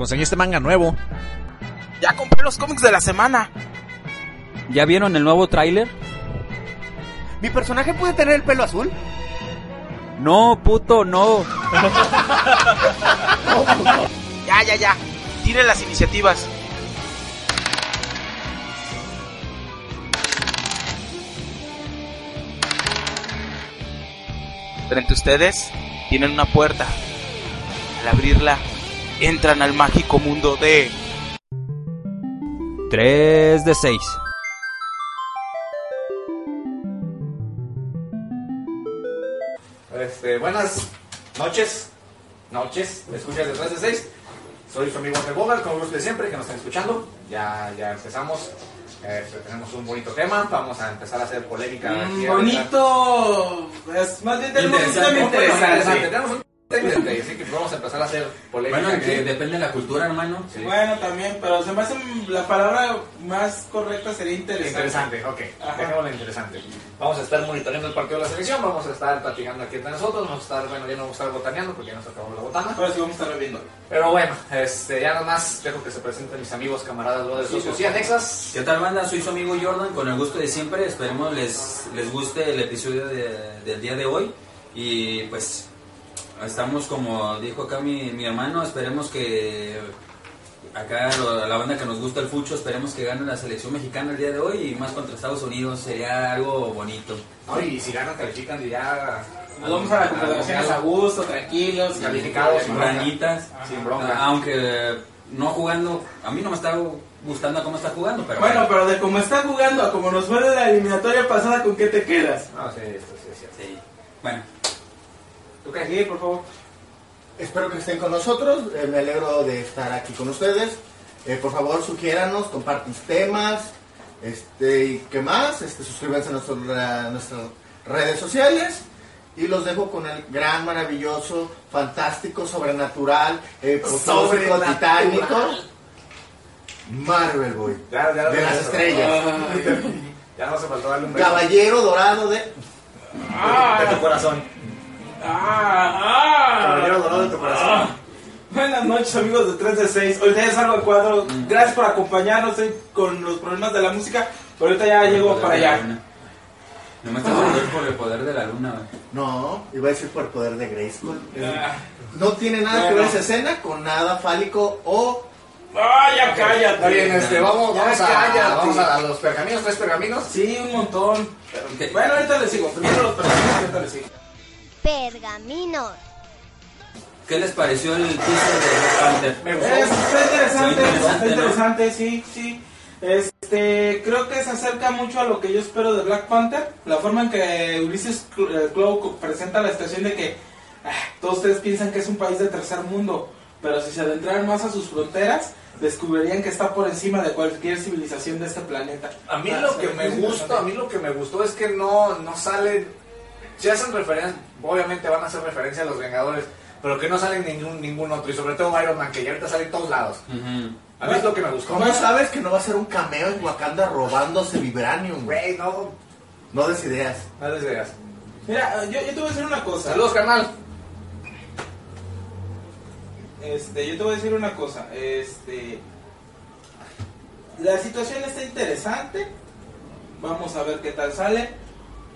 Conseguí este manga nuevo. Ya compré los cómics de la semana. ¿Ya vieron el nuevo tráiler? ¿Mi personaje puede tener el pelo azul? No, puto, no. Ya, ya, ya. Tiren las iniciativas. Frente a ustedes tienen una puerta. Al abrirla, entran al mágico mundo de 3 de 6. Este, buenas noches, noches, me escuchas de 3 de 6. Soy su amigo Walter Bogart, con gusto de siempre que nos estén escuchando. Ya, ya empezamos. Este, tenemos un bonito tema, vamos a empezar a hacer polémica. aquí ahorita. bonito. Es más bien tenemos un tema interesante. Tenemos un que vamos a empezar a hacer polémica. Bueno, que depende de la cultura, hermano. Sí. Bueno, también, pero se me hace la palabra más correcta sería interesante. Interesante, ok. Dejémoslo interesante. Vamos a estar monitoreando el partido de la selección, vamos a estar platicando aquí entre nosotros, vamos a estar, bueno, ya no vamos a estar botaneando porque ya nos acabó la botana. Ahora sí vamos a estar bebiendo. Pero bueno, este, ya nomás dejo que se presenten mis amigos, camaradas, brothers, socios y anexas. ¿Qué tal, banda? Soy su amigo Jordan, con el gusto de siempre. Esperemos les, les guste el episodio de- del día de hoy. Y pues, estamos como dijo acá mi, mi hermano, esperemos que acá lo- la banda que nos gusta el fucho, esperemos que gane la selección mexicana el día de hoy y más contra Estados Unidos, sería algo bonito. No, y si ganan, califican y ya. Nos vamos a las confederaciones a gusto, tranquilos, Calificados, sin sin bronca. Granitas, Sin bronca. aunque no jugando, a mí no me está gustando cómo está jugando, pero Bueno, pero de cómo está jugando a como nos fue de la eliminatoria pasada, ¿con qué te quedas? No, sí, esto sí cierto. sí. Bueno, Por favor. Espero que estén con nosotros. eh, me alegro de estar aquí con ustedes. Eh, por favor, sugiéranos, compartan temas. Este, y qué más, este, suscríbanse a, nuestro- a nuestras redes sociales. Y los dejo con el gran, maravilloso, fantástico, sobrenatural, eh, Sobrenatural. titánico. Marvel Boy. Ya, ya, De las estrellas. Ya no se faltó darle un beso. Caballero dorado de. De tu corazón. Ah, Caballero ah. dorado de tu corazón. Buenas noches amigos de 3 de 6. Ahorita ya salgo al cuadro. Gracias por acompañarnos eh, con los problemas de la música. Pero ahorita ya llego para allá. No me estás hablando por el poder de la luna, güey. No, iba a decir por el poder de Grayskull. Ah, No tiene nada que ver esa escena con nada fálico o Ah, ya cállate. Está bien, este, vamos, Ya vamos, a, cállate. vamos a, a los pergaminos, tres pergaminos. Sí, un montón. Bueno, ahorita les sigo. Primero los personajes, ahorita les sigo. Pergaminos. ¿Qué les pareció el teaser de Black Panther? Me gustó. Es, está interesante, Está interesante, interesante, sí, sí. Este, creo que se acerca mucho a lo que yo espero de Black Panther. La forma en que Ulises eh, Clow presenta la situación de que ah, todos ustedes piensan que es un país de tercer mundo, pero si se adentraran más a sus fronteras, descubrirían que está por encima de cualquier civilización de este planeta. A mí Ah, lo que me gusta, a mí lo que me gustó es que no, no salen, si hacen referencia, obviamente van a hacer referencia a los Vengadores, pero que no salen ningún, ningún otro, y sobre todo Iron Man, que ya ahorita sale en todos lados. A mí es lo que me gustó. ¿Cómo sabes que no va a ser un cameo en Wakanda robándose Vibranium? güey? Güey, no, No des ideas. no des ideas. Mira, yo, yo te voy a decir una cosa. Saludos, carnal. Este, yo te voy a decir una cosa, este la situación está interesante. Vamos a ver qué tal sale.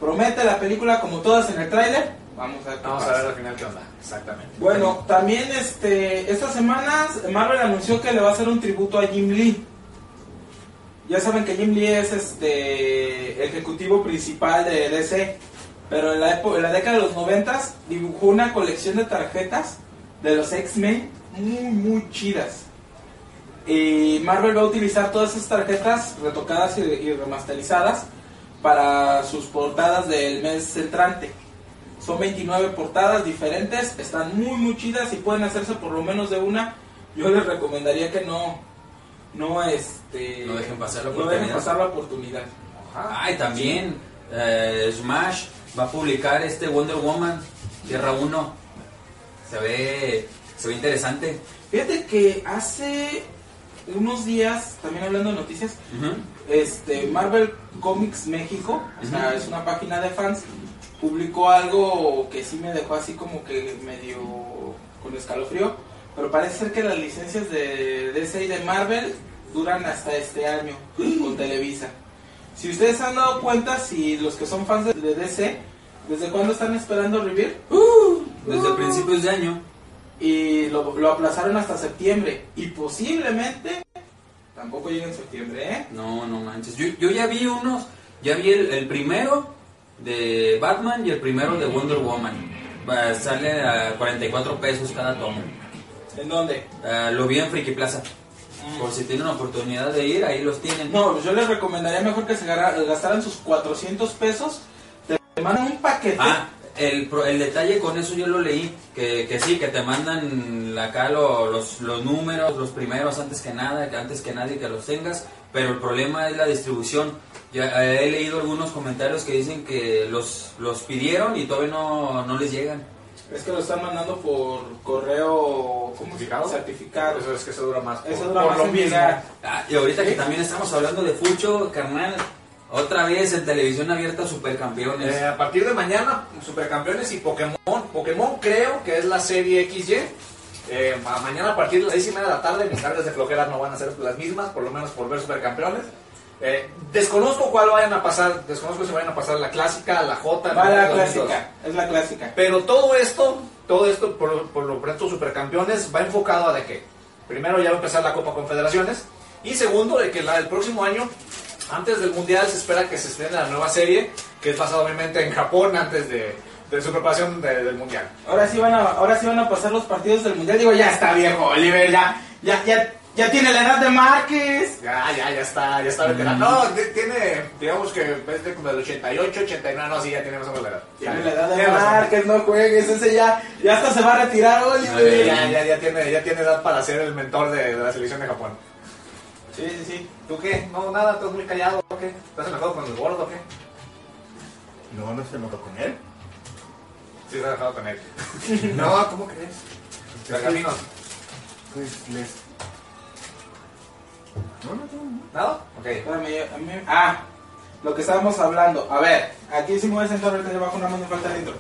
Promete la película como todas en el tráiler. Vamos a ver qué Vamos a ver al final qué onda. Exactamente. Bueno, también este estas semanas Marvel anunció que le va a hacer un tributo a Jim Lee. Ya saben que Jim Lee es este ejecutivo principal de DC, pero en la, épo- en la década de los 90 dibujó una colección de tarjetas de los X-Men muy muy chidas. Y Marvel va a utilizar todas esas tarjetas retocadas y, y remasterizadas para sus portadas del mes entrante. Son 29 portadas diferentes, están muy muy chidas y pueden hacerse por lo menos de una. Yo les recomendaría que no no este No dejen pasar la no dejen oportunidad. pasar la oportunidad. Ay, también eh, Smash va a publicar este Wonder Woman Tierra 1. Se ve, se ve interesante. Fíjate que hace unos días, también hablando de noticias. Este Marvel Comics México, o sea, es una página de fans, publicó algo que sí me dejó así como que medio con escalofrío. Pero parece ser que las licencias de DC y de Marvel duran hasta este año con Televisa. Si ustedes se han dado cuenta, si los que son fans de, de DC, ¿desde cuándo están esperando Revere? Desde principios de año. Y lo, lo aplazaron hasta septiembre. Y posiblemente tampoco llegue en septiembre, ¿eh? No, no manches. Yo, yo ya vi unos. Ya vi el, el primero de Batman y el primero de Wonder Woman. Va, sale a 44 pesos cada tomo. ¿En dónde? Ah, lo vi en Friki Plaza. Por si tienen oportunidad de ir, ahí los tienen. No, yo les recomendaría mejor que se gastaran sus 400 pesos. Te mandan un paquete. Ah, el, pro- el detalle con eso yo lo leí, que, que sí, que te mandan acá lo- los, los números, los primeros antes que nada, que antes que nadie que los tengas, pero el problema es la distribución. Ya eh, he leído algunos comentarios que dicen que los, los pidieron y todavía no, no les llegan. Es que lo están mandando por correo. ¿Certificado? certificado. Eso es que eso dura más. Eso por- dura por más lo mismo. Ah, y ahorita que también estamos hablando de Fucho, carnal, otra vez en televisión abierta Supercampeones. Eh, a partir de mañana, Supercampeones y Pokémon. Pokémon creo que es la serie XY. Eh, ma- mañana a partir de las 6 y media de la tarde, mis cargas de flojera no van a ser las mismas, por lo menos por ver Supercampeones. Eh, desconozco cuál vayan a pasar, desconozco si vayan a pasar la clásica, la J. Va la clásica, es la clásica. Pero todo esto, todo esto por, por lo pronto Supercampeones va enfocado a de que primero ya va a empezar la Copa Confederaciones y segundo de que la del próximo año, antes del Mundial se espera que se estrene la nueva serie que es basada obviamente en Japón antes de, de su preparación de- del Mundial. Ahora sí van a, ahora sí van a pasar los partidos del mundial. Digo, ya está viejo, Oliver, ya, ya, ya, ya tiene la edad de Márquez. Ya, ya, ya está, ya está veterano. No, de- tiene, digamos que es de como del 88, 89, no, sí, ya tiene más o menos la edad. Tiene Ya, la edad de. Márquez, no juegues, ese ya, ya hasta se va a retirar, Oliver. Ya, ya, ya tiene, ya tiene edad para ser el mentor de, de la selección de Japón. Sí, sí, sí. ¿Tú qué? No, nada, estás muy callado, ¿o qué? ¿Estás enojado con el gordo o qué? No, no se enojó con él. Sí, estás enojado con él. No, ¿cómo crees? Pergaminos. Pues les. No, no, no. ¿Nada? Ok. Espérame, a mí- ah, lo que estábamos hablando. A ver, aquí sí me voy a sentar ahorita debajo, nada más me falta el intro.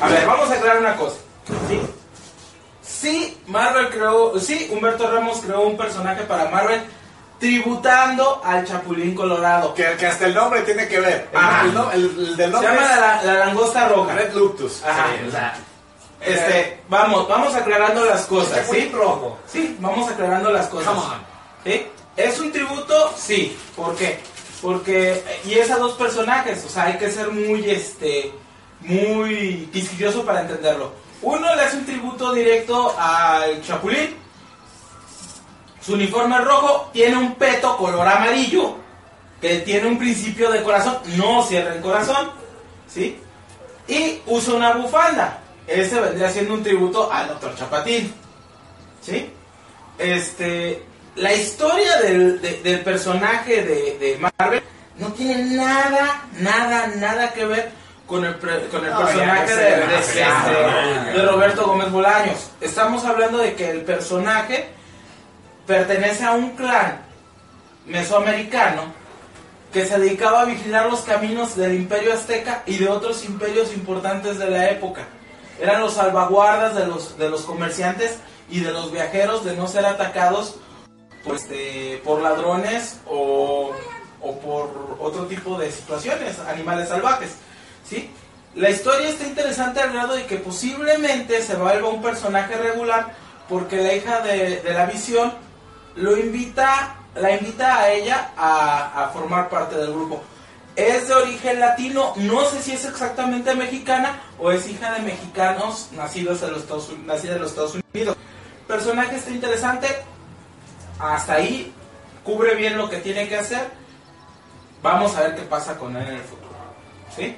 A ver, vamos a aclarar una cosa. Sí, sí, Marvel creó, sí, Humberto Ramos creó un personaje para Marvel tributando al Chapulín Colorado. Que, que hasta el nombre tiene que ver. Ajá. el no- el- el del Se nombre llama es la, la langosta roja. Red Luctus. Ajá. Sí, o sea, Este, vamos, vamos aclarando las cosas, ¿sí? rojo. Sí, vamos aclarando las cosas. Come on. ¿Sí? ¿Es un tributo? Sí. ¿Por qué? Porque, y es a dos personajes, o sea, hay que ser muy, este, muy quisquilloso para entenderlo. Uno le hace un tributo directo al Chapulín. Su uniforme rojo, tiene un peto color amarillo, que tiene un principio de corazón, no cierra el corazón, ¿sí? Y usa una bufanda. Ese vendría siendo un tributo al Dr. Chapatín, ¿sí? Este, la historia del, de- del personaje de, de Marvel no tiene nada, nada, nada que ver con el, pre- con el No, personaje de, sé. de Roberto Gómez Bolaños. Estamos hablando de que el personaje pertenece a un clan mesoamericano que se dedicaba a vigilar los caminos del imperio azteca y de otros imperios importantes de la época. Eran los salvaguardas de los, de los comerciantes y de los viajeros de no ser atacados por, este, por ladrones o, o por otro tipo de situaciones, animales salvajes. ¿sí? La historia está interesante al grado de que posiblemente se vuelva un personaje regular porque la hija de, de la visión lo invita, la invita a ella a, formar parte del grupo. Es de origen latino, no sé si es exactamente mexicana o es hija de mexicanos nacidos en los Estados, nacida en los Estados Unidos. Personaje está interesante, hasta ahí cubre bien lo que tiene que hacer. Vamos a ver qué pasa con él en el futuro. ¿Sí?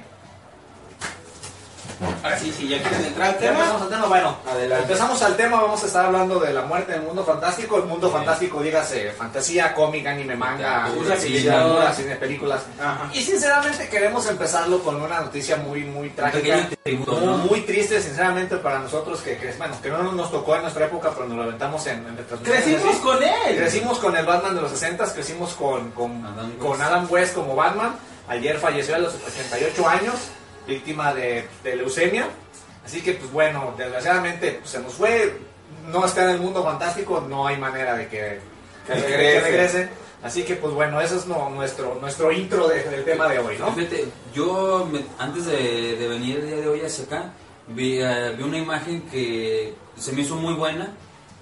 Ahora sí, si ya quieren entrar al tema. empezamos al tema, bueno, Adelante. empezamos al tema, vamos a estar hablando de la muerte del mundo fantástico, el mundo fantástico, dígase, fantasía, cómic, anime, manga, literatura, cine, películas. Ajá. Y sinceramente queremos empezarlo con una noticia muy, muy trágica. tributo, Muy, ¿no? muy triste, sinceramente, para nosotros que, que, bueno, que no nos tocó en nuestra época, pero nos lo aventamos en, en Crecimos así. con él. Crecimos con el Batman de los 60, crecimos con, con, Adam con West. Adam West como Batman. Ayer falleció a los 88 años, víctima de, de leucemia. Así que, pues bueno, desgraciadamente pues, se nos fue. no está en el mundo fantástico, no hay manera de que, que regrese. que regrese. Así que, pues bueno, eso es no- nuestro, nuestro intro de- del tema de hoy, ¿no? Fíjate, yo me- antes de, de venir el día de hoy hacia acá, vi, eh, vi una imagen que se me hizo muy buena.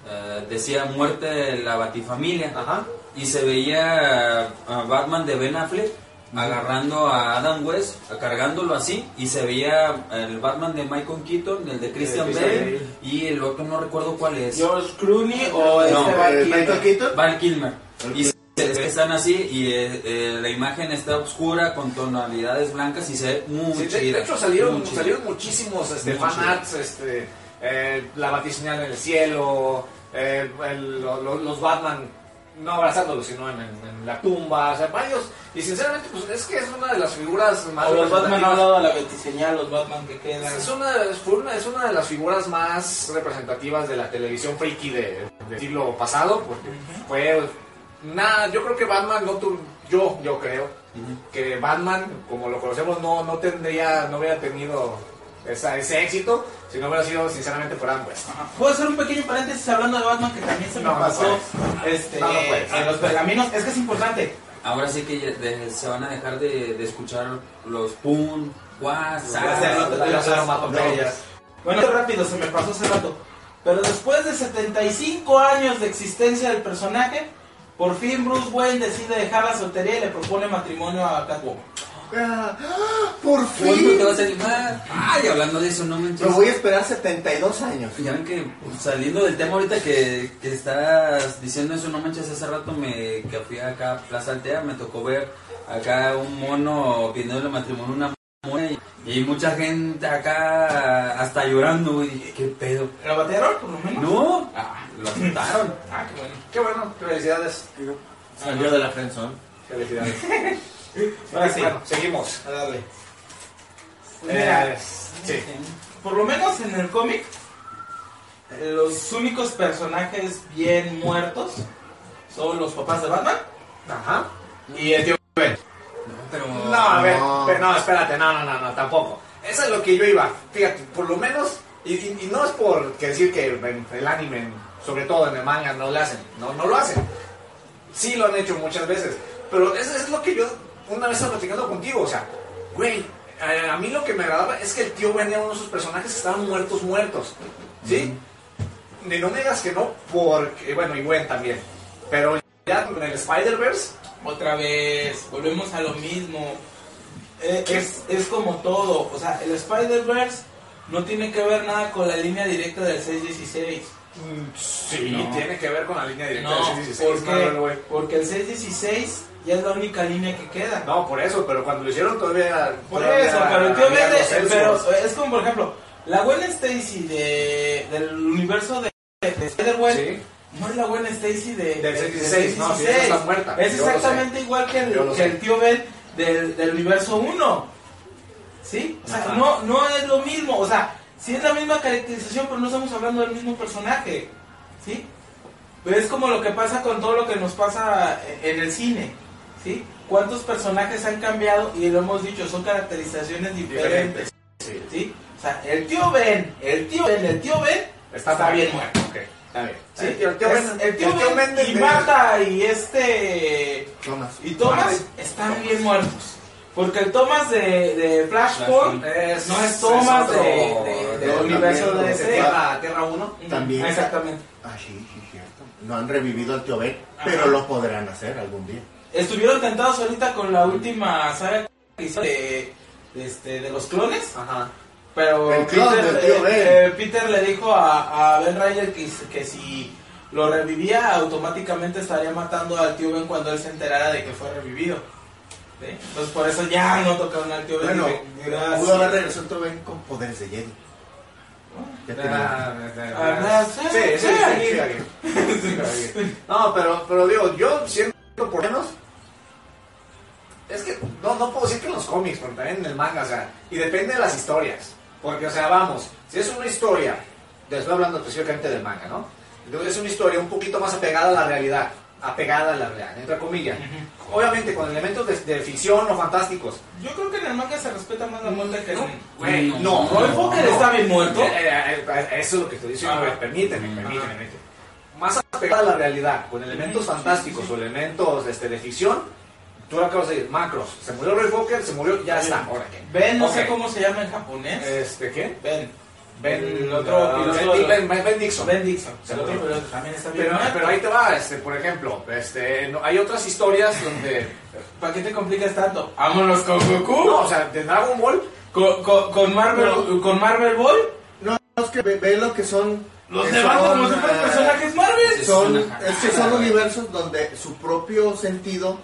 eh, decía muerte de la batifamilia. Ajá. Y se veía a Batman de Ben Affleck agarrando a Adam West, a- cargándolo así. Y se veía el Batman de Michael Keaton, el de Christian Bale. Bale. Y el otro no recuerdo cuál es. George Clooney o No, este Val Eh, Kilmer? Michael Keaton. Val Kilmer. Y se- es que están así y eh, eh, la imagen está oscura con tonalidades blancas y se ve muy Sí, de, chida. de hecho salieron, muy chida. salieron muchísimos este, Muy fanarts, este, eh, la batiseñal en el cielo, eh, el- lo- lo- los Batman no abrazándolos, sino en, en- en la tumba, o sea, varios. Y sinceramente, pues es que es una de las figuras más O los Batman han dado a la betiseñal, los Batman que quedan. Es una, fue una- es una de las figuras más representativas de la televisión freaky de- del siglo pasado, porque fue nada, yo creo que Batman no tu- yo, yo creo que Batman, como lo conocemos, no, no tendría, no hubiera tenido esa- ese éxito si no hubiera sido sinceramente por West. Ajá. ¿Puedo hacer un pequeño paréntesis hablando de Batman que también se me No, no pasó este, No, no puedes. en los pergaminos? Es que es importante. Ahora sí que de- se van a dejar de, de escuchar los no te- las onomatopeyas. Bueno, rápido, se me pasó hace rato. Pero después de 75 años de existencia del personaje, por fin Bruce Wayne decide dejar la soltería y le propone matrimonio a Catwoman. Ah, ¡Por ¿Cuándo te fin! vas a animar? Ay, hablando de eso, no manches. Me voy a esperar 72 años. Ya ven que saliendo del tema ahorita que, que estás diciendo eso, no manches, hace rato me, que fui acá a Plaza Altea, me tocó ver acá un mono pidiéndole matrimonio a una mona y, y mucha gente acá hasta llorando, güey. Dije, ¿qué pedo? ¿La batearon, por lo menos? No, ah, lo aceptaron. Ah, qué bueno. Qué bueno, felicidades. Salió de la friendzone. Felicidades. Ahora sí, Bueno, seguimos. a darle. Pues mira, Eh, sí. por lo menos en el cómic, los únicos personajes bien muertos son los papás de Batman Ajá. y el tío Ben. No, pero... No, a ver, No. pero no, espérate, no, no, no, no, tampoco. Eso es lo que yo iba. Fíjate, por lo menos, y, y- y no es por que decir que en el anime, sobre todo en el manga, no lo hacen. No, no lo hacen. Sí lo han hecho muchas veces. Pero eso es lo que yo una vez estaba platicando contigo. O sea, güey, a, a mí lo que me agradaba es que el tío venía uno de sus personajes que estaban muertos, muertos. ¿Sí? Y no me digas que no, porque, bueno, y Gwen también. Pero ya con el Spider-Verse, Otra vez, volvemos a lo mismo. Eh, es, es como todo. O sea, el Spider-Verse no tiene que ver nada con la línea directa del 616. Mm, Sí, No. tiene que ver con la línea directa No, del 616. ¿por qué? Porque el 616 ya es la única línea que queda. No, por eso, pero cuando lo hicieron todavía. Por todavía eso, pero el tío había Ben de- los pero es como por ejemplo, la Gwen Stacy de, del universo de, de Spider-Man Sí. no es la Gwen Stacy de, Del de- 616, no, sí, 616. esa está muerta, Es yo exactamente igual que el, que el tío Ben del, del universo 1. ¿Sí? O sea, Ajá. no, no es lo mismo. O sea, sí es la misma caracterización, pero no estamos hablando del mismo personaje. ¿Sí? Pero es como lo que pasa con todo lo que nos pasa en el cine. ¿Sí? ¿Cuántos personajes han cambiado? Y lo hemos dicho, son caracterizaciones diferentes. Sí. ¿Sí? O sea, el tío Ben, el tío Ben, el tío Ben Está, está bien muerto. Ok, está bien. ¿Sí? El tío, el tío Es- Ben- el tío el tío Ben Ben de- y de- Marta y este Thomas. y Thomas están bien muertos. Porque el Thomas de, de Flashpoint Es- no es Thomas otro- de, del universo de ese. Tierra, Tierra 1. También. Exactamente. Ah, sí, sí, cierto. No han revivido al tío Ben, pero lo podrán hacer algún día. Estuvieron tentados ahorita con la última saga que hizo de, de, este, de los clones. Ajá. Pero El clon Peter, del tío eh, Ben. eh, Peter le dijo a, a Ben Ryder que, que si lo revivía, automáticamente estaría matando al tío Ben cuando él se enterara de que fue revivido. ¿Sí? Entonces por eso ya no tocaron al tío Ben. Bueno, gracias. pudo haber regresado el tío Ben con poderes de Jedi. Ya tenía- Sí, sí, sí, sí, sí, sí, alguien. Sí, alguien. No, pero, pero digo, yo siento por lo menos. Es que no, no puedo decir que en los cómics, pero también en el manga, o sea, y depende de las historias. Porque, o sea, vamos, si es una historia, te estoy hablando específicamente del manga, ¿no? Entonces es una historia un poquito más apegada a la realidad. apegada a la realidad, entre comillas. Obviamente con elementos de, de ficción o fantásticos. Yo creo que en el manga se respeta más la muerte que en... Güey, No. no, Fokker no. está bien muerto. Eh, eh, eh, Eso es lo que estoy diciendo, Ah. güey, permíteme, permíteme, permíteme. Más apegada a la realidad, con elementos fantásticos o elementos este, de ficción, tú lo acabas de decir, macros. Se murió Roy Fokker, se murió, ya está. Ahora qué. Ben, no sé cómo se llama en japonés. Este, ¿qué? Ben. Ben, El otro ah, piloto ben, ben, ben- Ben Dixon. Ben Dixon. Se El otro piloto también está bien Pero, pero ahí te va, este, por ejemplo, este, no- hay otras historias donde... ¿Para qué te complicas tanto? Vámonos con Goku. No, o sea, de Dragon Ball, Con, con, con Marvel, con Marvel Boy. No, es que ve, ve lo que son. Los son, como si fueran personajes Marvel. Son, es que son universos donde su propio sentido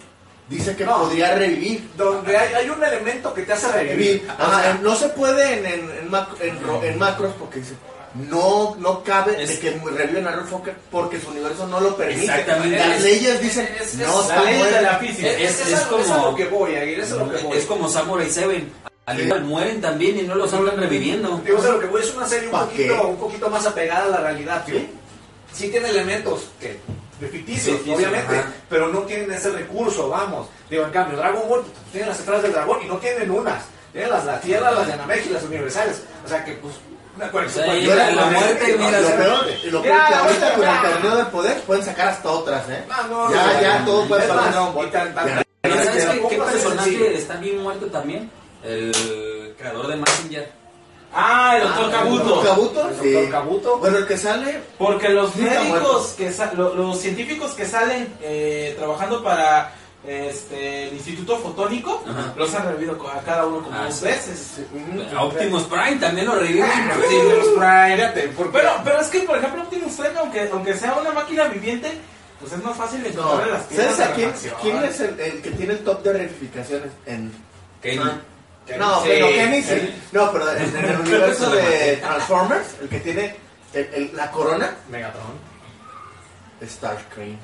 dice que No. podría revivir. donde hay, hay un elemento que te hace revivir. O sea, no se puede en, en, en mac- en ro- en macros porque dice. No, no cabe Es- de que reviven a Rolf Fokker porque su universo no lo permite. Exactamente. Las Es- leyes dicen, es- es- no La ley de muerto. la física. Es- es, es es como- lo que voy, Aguirre, eso es lo que voy. Es como Samurai 7. Al Sí. igual mueren también y no los andan reviviendo. Digo, o sea, lo que voy es una serie un ¿Pa' poquito, qué? un poquito más apegada a la realidad. Sí, sí tiene elementos que de ficticios, obviamente, ajá. pero no tienen ese recurso, vamos. Digo, en cambio, Dragon Ball pues, tiene las esferas del dragón y no tienen unas. Tienen las la Tierra, las de Namek y las universales. O sea que, pues, una conexión Tierra, la- muerte, mira, ¿no? lo peor, lo peor que ahorita con el torneo del poder pueden sacar hasta otras, ¿eh? Ah, no, ya, no, ya, no. todo puede Dragon Ball. Pero ¿sabes qué, personaje está bien muerto también? El creador de Messenger. Ah, el doctor Ah. Kabuto, El sí. doctor Kabuto. Bueno, el que sale, Porque los médicos, que sa- lo- los científicos que salen eh, trabajando para este, el Instituto Fotónico, Ajá. los han revivido a cada uno como Ah, dos sí. veces. A Optimus Prime también lo reviven. Sí, los Prime. Fíjate, porque- Pero, pero es que, por ejemplo, Optimus Prime, aunque, aunque sea una máquina viviente, pues es más fácil no, encontrarle las piezas ¿sabes de a quién, es el, el que tiene el top de reificaciones en... Kenny. No, Sí, pero sí. Kenny. No, pero en, en el universo de Transformers, el que tiene el- el- la corona, Megatron. Starscream.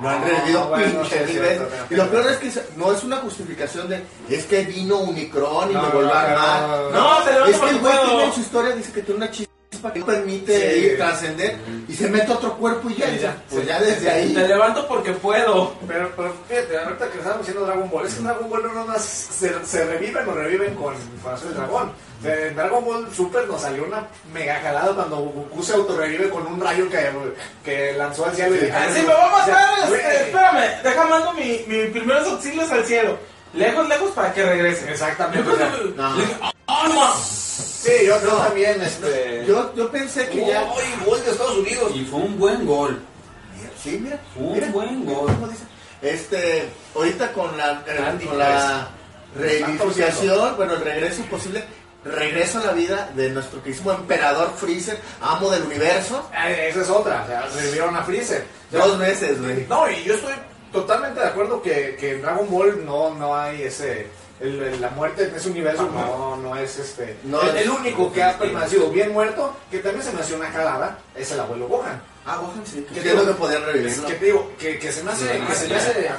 Lo han revivido Ah, bueno, pinche cierto, veces. pero- Y lo peor es que no es una justificación de es que vino Unicron y No, me volvió a no, armar. no, no, te levanto es que el güey tiene en su historia, dice que tiene una chispa que no permite Sí. ir, trascender y se mete otro cuerpo y ya, Sí, ya. pues Sí. ya desde ahí. Te levanto porque puedo. Pero, pero fíjate, ahorita que estamos diciendo Dragon Ball, es que Dragon Ball no nomás se, se reviven o reviven con, con hacer el dragón. En Dragon Ball Super nos salió una mega jalada cuando Goku se autorrevive con un rayo que, que lanzó al cielo y dijo, Ah, sí, me va a matar. O sea, este, espérame, déjame mando mi, mi primeros auxilios al cielo. Lejos, lejos para que regrese. Exactamente. o sea, No. Le dije, ¡Arma! Sí, yo, también, este... Yo, yo pensé que ya. ¡Uy, gol de Estados Unidos! Y fue un buen gol. Sí, mira. Un mira, buen mira gol. cómo dice. Este, ahorita con la, eh, con la reivindicación, bueno, el regreso posible, regreso a la vida de nuestro queridísimo emperador Freezer, amo del universo. Eh, Esa es otra, o sea, revivieron a Freezer. O sea, Dos veces, güey. No, y yo estoy totalmente de acuerdo que, que en Dragon Ball no, no hay ese. El- el- la muerte en ese universo no, no es este. No el, es- el único que ha permanecido bien muerto, que también se me hace una jalada, es el abuelo Gohan. Ah, Gohan sí. ¿Qué Que es lo podían Es revivirlo. que te digo, que, que se me hace. que se me hace de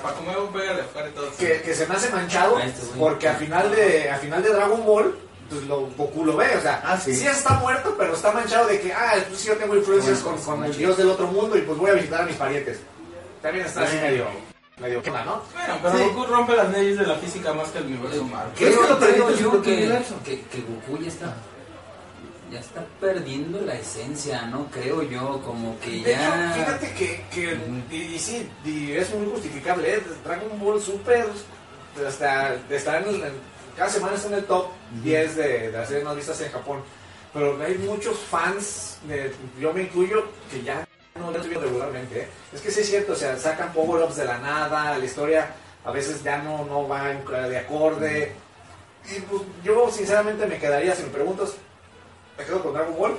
que, que se me hace manchado porque al final de al final de Dragon Ball pues lo, Goku lo ve, o sea, Ah, sí. está muerto, pero está manchado de que, ah, pues sí, yo tengo influencias con, con el dios del otro mundo y pues voy a visitar a mis parientes. También está así medio, medio quema, ¿no? Bueno, pero Sí. Goku rompe las leyes de la física más que el universo Marvel. ¿Qué es que lo Creo, permite creo su yo que, que, que Goku ya está ya está perdiendo la esencia, ¿no? Creo yo, como que De hecho, ya... fíjate que, que y, y sí, y es muy justificable, ¿eh? Dragon Ball Super hasta está en el- en- cada semana está en el top 10 de, de las series más vistas en Japón. Pero hay muchos fans, de- yo me incluyo, que ya no lo estoy viendo regularmente. ¿eh? Es que sí es cierto, o sea, sacan power-ups de la nada, la historia a veces ya no, no va de acorde. Y pues yo sinceramente me quedaría, si me preguntas, me quedo con Dragon Ball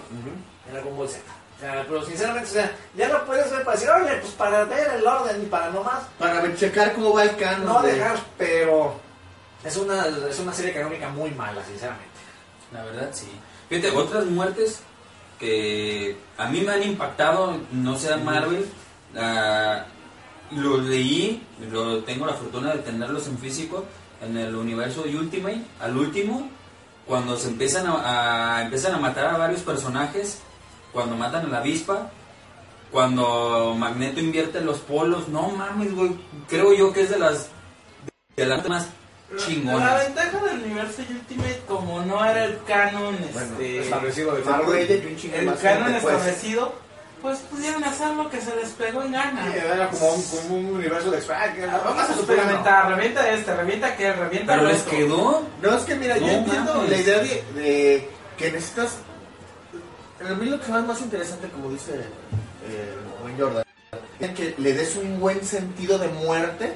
en Dragon Ball Z. O sea, pero sinceramente, o sea, ya lo puedes ver para decir, oye, pues para ver el orden y para nomás Para ver- checar cómo va el canon. no de- dejar, pero es una, es una serie canónica muy mala, sinceramente. La verdad, sí. Fíjate, otras muertes que a mí me han impactado, no sea Marvel, ah, los leí, lo, tengo la fortuna de tenerlos en físico, en el universo de Ultimate, al último, cuando se empiezan a, a- empiezan a matar a varios personajes, cuando matan a la avispa, cuando Magneto invierte los polos, no mames, güey. Creo yo que es de las de las más La chingonas. ventaja del universo Ultimate, como no era el canon este, Establecido de Marvel el canon pues. establecido, pues pudieron hacer lo que se les pegó en gana. Era como un, como un universo de X-Men. Vamos a experimentar, revienta este, revienta aquel, revienta Pero les quedó. No, es que mira, yo entiendo mames. la idea de, de que necesitas. A mí lo que más más interesante, como dice eh, buen Jordan, es que le des un buen sentido de muerte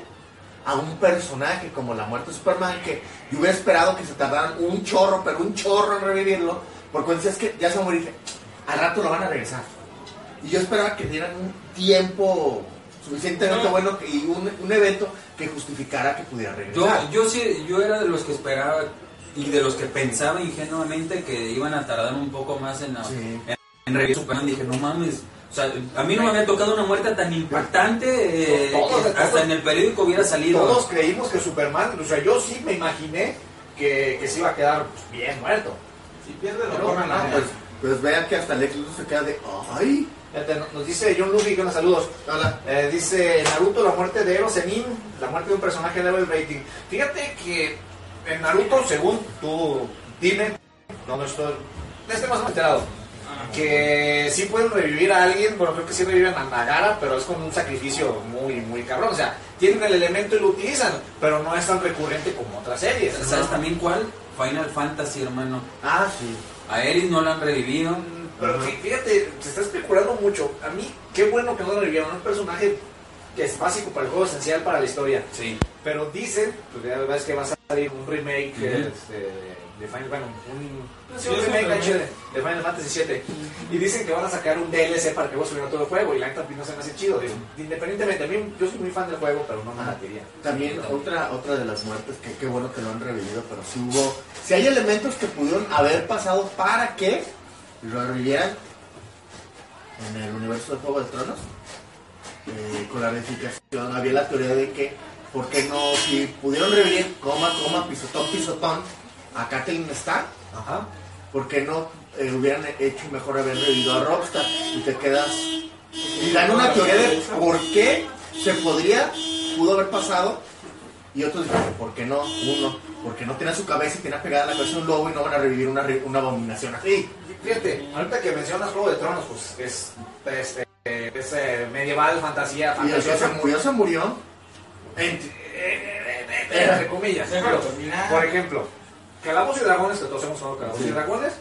a un personaje como la muerte de Superman, que yo hubiera esperado que se tardaran un chorro, pero un chorro en revivirlo, porque cuando decías que ya se va a morir, dije, al rato lo van a regresar. Y yo esperaba que dieran un tiempo suficientemente No. bueno y un, un evento que justificara que pudiera Yo, regresar. yo sí, yo era de los que esperaba y de los que pensaba ingenuamente que iban a tardar un poco más en, Sí. en, en revivir Superman. Dije, no mames. O sea, a mí no me había tocado una muerte tan impactante eh, Todos, hasta en el periódico hubiera salido. Todos creímos que Superman, o sea, yo sí me imaginé que, que se iba a quedar pues, bien muerto. Si pierde lo corran no, Pues, pues vean que hasta Lex Luthor se queda de ¡ay! Fíjate, no- Nos dice John Luffy, que nos saludos. Hola. Eh, dice Naruto, la muerte de Ero Zenin, la muerte de un personaje level rating. Fíjate que en Naruto, según tú dime, no, no estoy, estoy más o menos enterado, que sí pueden revivir a alguien, bueno, creo que sí reviven a Nagara, pero es con un sacrificio muy, muy cabrón. O sea, tienen el elemento y lo utilizan, pero no es tan recurrente como otras series. ¿Sabes también cuál? Final Fantasy, hermano. Ah, sí. A Eris no la han revivido. Pero fí- fíjate, se está especulando mucho. A mí, qué bueno que no lo revivieron. Un personaje que es básico para el juego, esencial para la historia. Sí. Pero dicen, pues ya ves que va a salir un remake este, de Final bueno, un, sí, remake. HD de Final Fantasy VII. Y dicen que van a sacar un DLC para que vos subieran todo el juego. Y la neta no se me hace chido. Digo, independientemente, a mí yo soy muy fan del juego, pero no me latiría. También otra otra de las muertes que qué bueno que lo han revivido, pero sí hubo, si hay elementos que pudieron haber pasado para que lo revivieran en el universo de Juego de Tronos, eh, con la verificación, había la teoría de que, ¿por qué no? Si pudieron revivir, coma, coma, pisotón, pisotón, a Kathleen Stark, Ajá. ¿por qué no eh, hubieran hecho mejor haber revivido a Rockstar? Y te quedas. Y dan una teoría de por qué se podría, pudo haber pasado. Y otros dicen, ¿por qué no? Uno, porque no tiene su cabeza y tiene pegada la cabeza un lobo y no van a revivir una, una abominación así. Fíjate, ahorita que mencionas Juego de Tronos, pues es, este, es eh, medieval, fantasía, Y el que se fantasía. murió, se murió. Entre comillas. Pero. Por ejemplo, Calabozos y Dragones, que todos hemos jugado Calabozos y Dragones,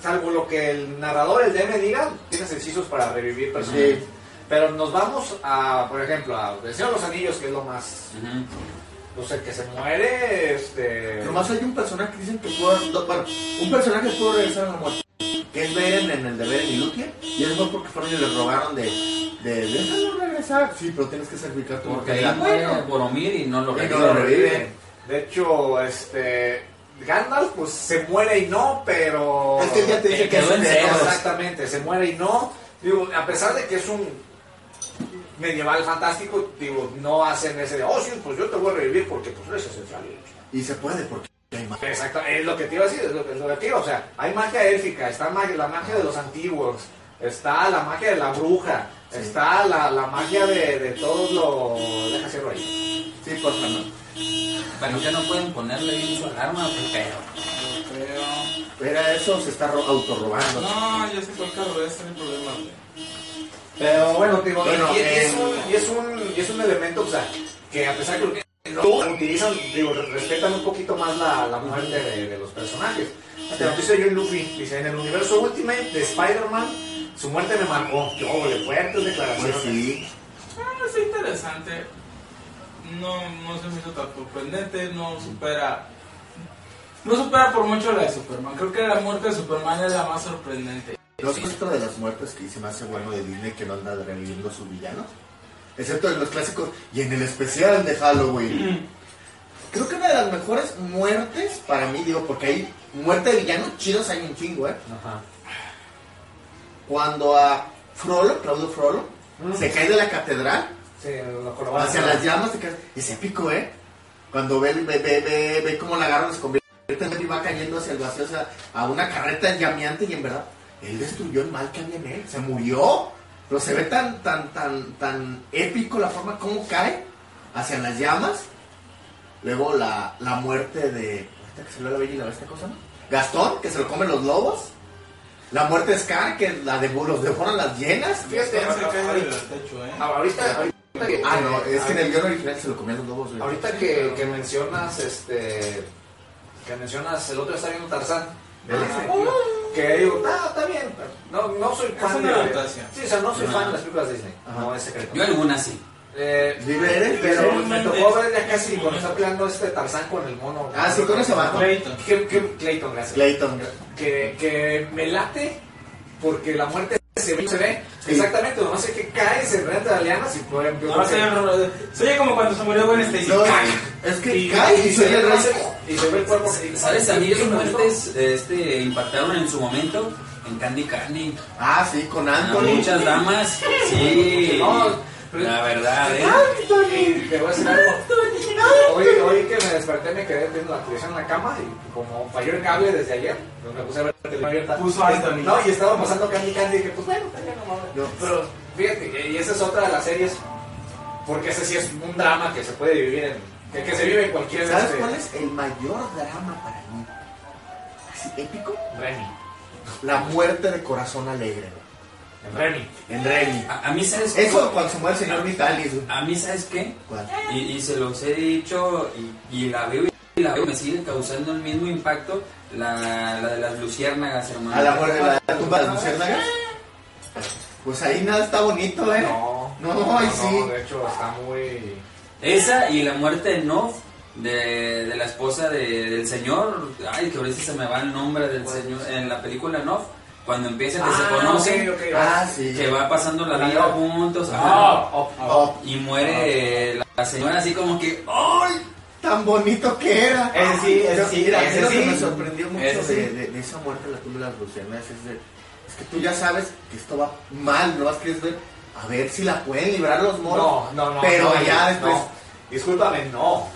salvo lo que el narrador, el DM diga, tienes hechizos para revivir personajes. Sí. Pero nos vamos a, por ejemplo, a Señor de los Anillos, que es lo más, pues el que se muere, este... Nomás hay un personaje que dicen que pudo. no, bueno, un personaje que pudo regresar a la muerte. Que es Beren en el de Beren y Lúthien. Y es porque fueron y le rogaron de. de déjalo regresar. Sí, pero tienes que sacrificar tu Porque ahí muere Boromir y no lo Y no reviven. lo reviven. De hecho, este... Gandalf, pues se muere y no, pero... Es que ya te dije que es un. Exactamente, se muere y no. Digo, a pesar de que es un medieval fantástico, digo, no hacen ese de, oh, sí, pues yo te voy a revivir porque pues eres esencial. Y se puede porque. Exacto, es lo que te iba a decir, es lo, es lo que te iba, o sea, hay magia élfica, está magia- la magia de los antiguos, está la magia de la bruja, está la, la magia de, de todos los... Deja hacerlo ahí. Sí, por favor. Bueno, que no pueden ponerle bien su alarma. Creo. Era eso, se está ro- autorrobando. No, yo sé cuál carro es, no hay problema. Pero bueno, digo, Bueno, y, y es en- un, y, es un, y es un elemento, o sea, que a pesar de que utilizan, digo, respetan un poquito más la, la muerte de, de los personajes. Te lo dice John Luffy, dice, en el universo Ultimate de Spider-Man, su muerte me marcó. Yo, le fuertes declaraciones. Pues sí. Ah, es interesante. No, no se me hizo tan sorprendente, no supera. No supera por mucho la de Superman. Creo que la muerte de Superman es la más sorprendente. ¿No es otra de las muertes que se me hace bueno de Disney que no anda reviviendo a sus villanos? Excepto en los clásicos y en el especial de Halloween. Creo que una de las mejores muertes para mí, digo, porque hay muerte de villanos chidos hay un chingo, ¿eh? Ajá. Cuando a Frollo, Claudio Frollo, Mm. se cae de la catedral Sí, lo colaboran. hacia las llamas, se cae- es épico, ¿eh? Cuando ve, ve, ve, ve, ve cómo la agarran, se convierte en y va cayendo hacia el vacío, o sea, a una carreta llameante y en verdad, él destruyó el mal que había en él, se murió. Pero se ve tan, tan, tan, tan épico la forma como cae hacia las llamas. Luego la, la muerte de. ¿Ahorita que se la bella y la bestia cosa, no? Gastón, que se lo comen los lobos. La muerte de Scar, que la de los devoran las llenas. Fíjate, No se cae del ahorita, techo, ¿eh? ahorita, ahorita que- Ah, no, es que en el guion original se lo comían los lobos. güey. Ahorita que, que mencionas, este, que mencionas, el otro está viendo Tarzán. Disney, que digo, ah, está bien. No, no soy fan una de. adaptación. Sí, o sea, no soy fan de las películas de Disney. Ajá. No es secreto. Yo algunas sí. Eh, ¿Vive eres? pero Sí, me tocó ver ya casi cuando está peleando este Tarzán con el mono. Ah, sí, con ese vato. Clayton. Que, que, Clayton, gracias. Clayton. que, que me late porque la muerte se ve, se ve Sí. exactamente, nomás es que cae, se enreda de lianas y por ejemplo. No, se, se oye como cuando se murió Gwen Stacy. No, es que Y- cae y se ve el y se ve el cuerpo. ¿Sabes? A mí ¿Y esas eso me gustó? muertes este, impactaron en su momento en Candy Candy. Ah, sí, con A Anthony. muchas damas, sí. No, La verdad, ¿eh? Y te voy a decir algo. Hoy, hoy que me desperté me quedé viendo la televisión en la cama y como falló el cable desde ayer, pues me puse a ver la televisión. Puso Anthony. No, y estaba pasando Candy Candy y dije, pues bueno, ya no. Pero fíjate, y esa es otra de las series, porque ese sí es un drama que se puede vivir en, que, que se vive en cualquier ¿Sabes este, cuál es el mayor drama para mí? Así épico. Remy. La muerte de corazón alegre. En Remy. En Remy. A, a mí, ¿sabes qué? Eso cuando se muere el señor Vitalis. A mí, ¿sabes qué? ¿Cuál? Y, y se los he dicho y, y la veo y la veo, me sigue causando el mismo impacto la, la de las luciérnagas, hermano. A la la tumba de las luciérnagas. Pues ahí nada está bonito, ¿eh? No, No, ahí sí. de hecho está muy... Esa y la muerte de Nof, de, de la esposa de- del señor. Ay, que ahorita se me va el nombre del señor. En la película Nof, cuando empiezan que se conocen. Ah, sí. que va pasando la vida juntos. ajá, Ah, oh, oh. Oh, Y muere la, la señora así como que. ¡Ay! tan bonito que era. Ese sí, ese sí, Mira, ese es lo que sí. me sorprendió mucho Ese sí. de, de- de esa muerte de la tumba de las luciérnagas. Es, de- es que tú ya sabes que esto va mal, no vas a querer ver a ver si la pueden librar los moros. No, no, no. Pero no, ya no. después. Discúlpame, no.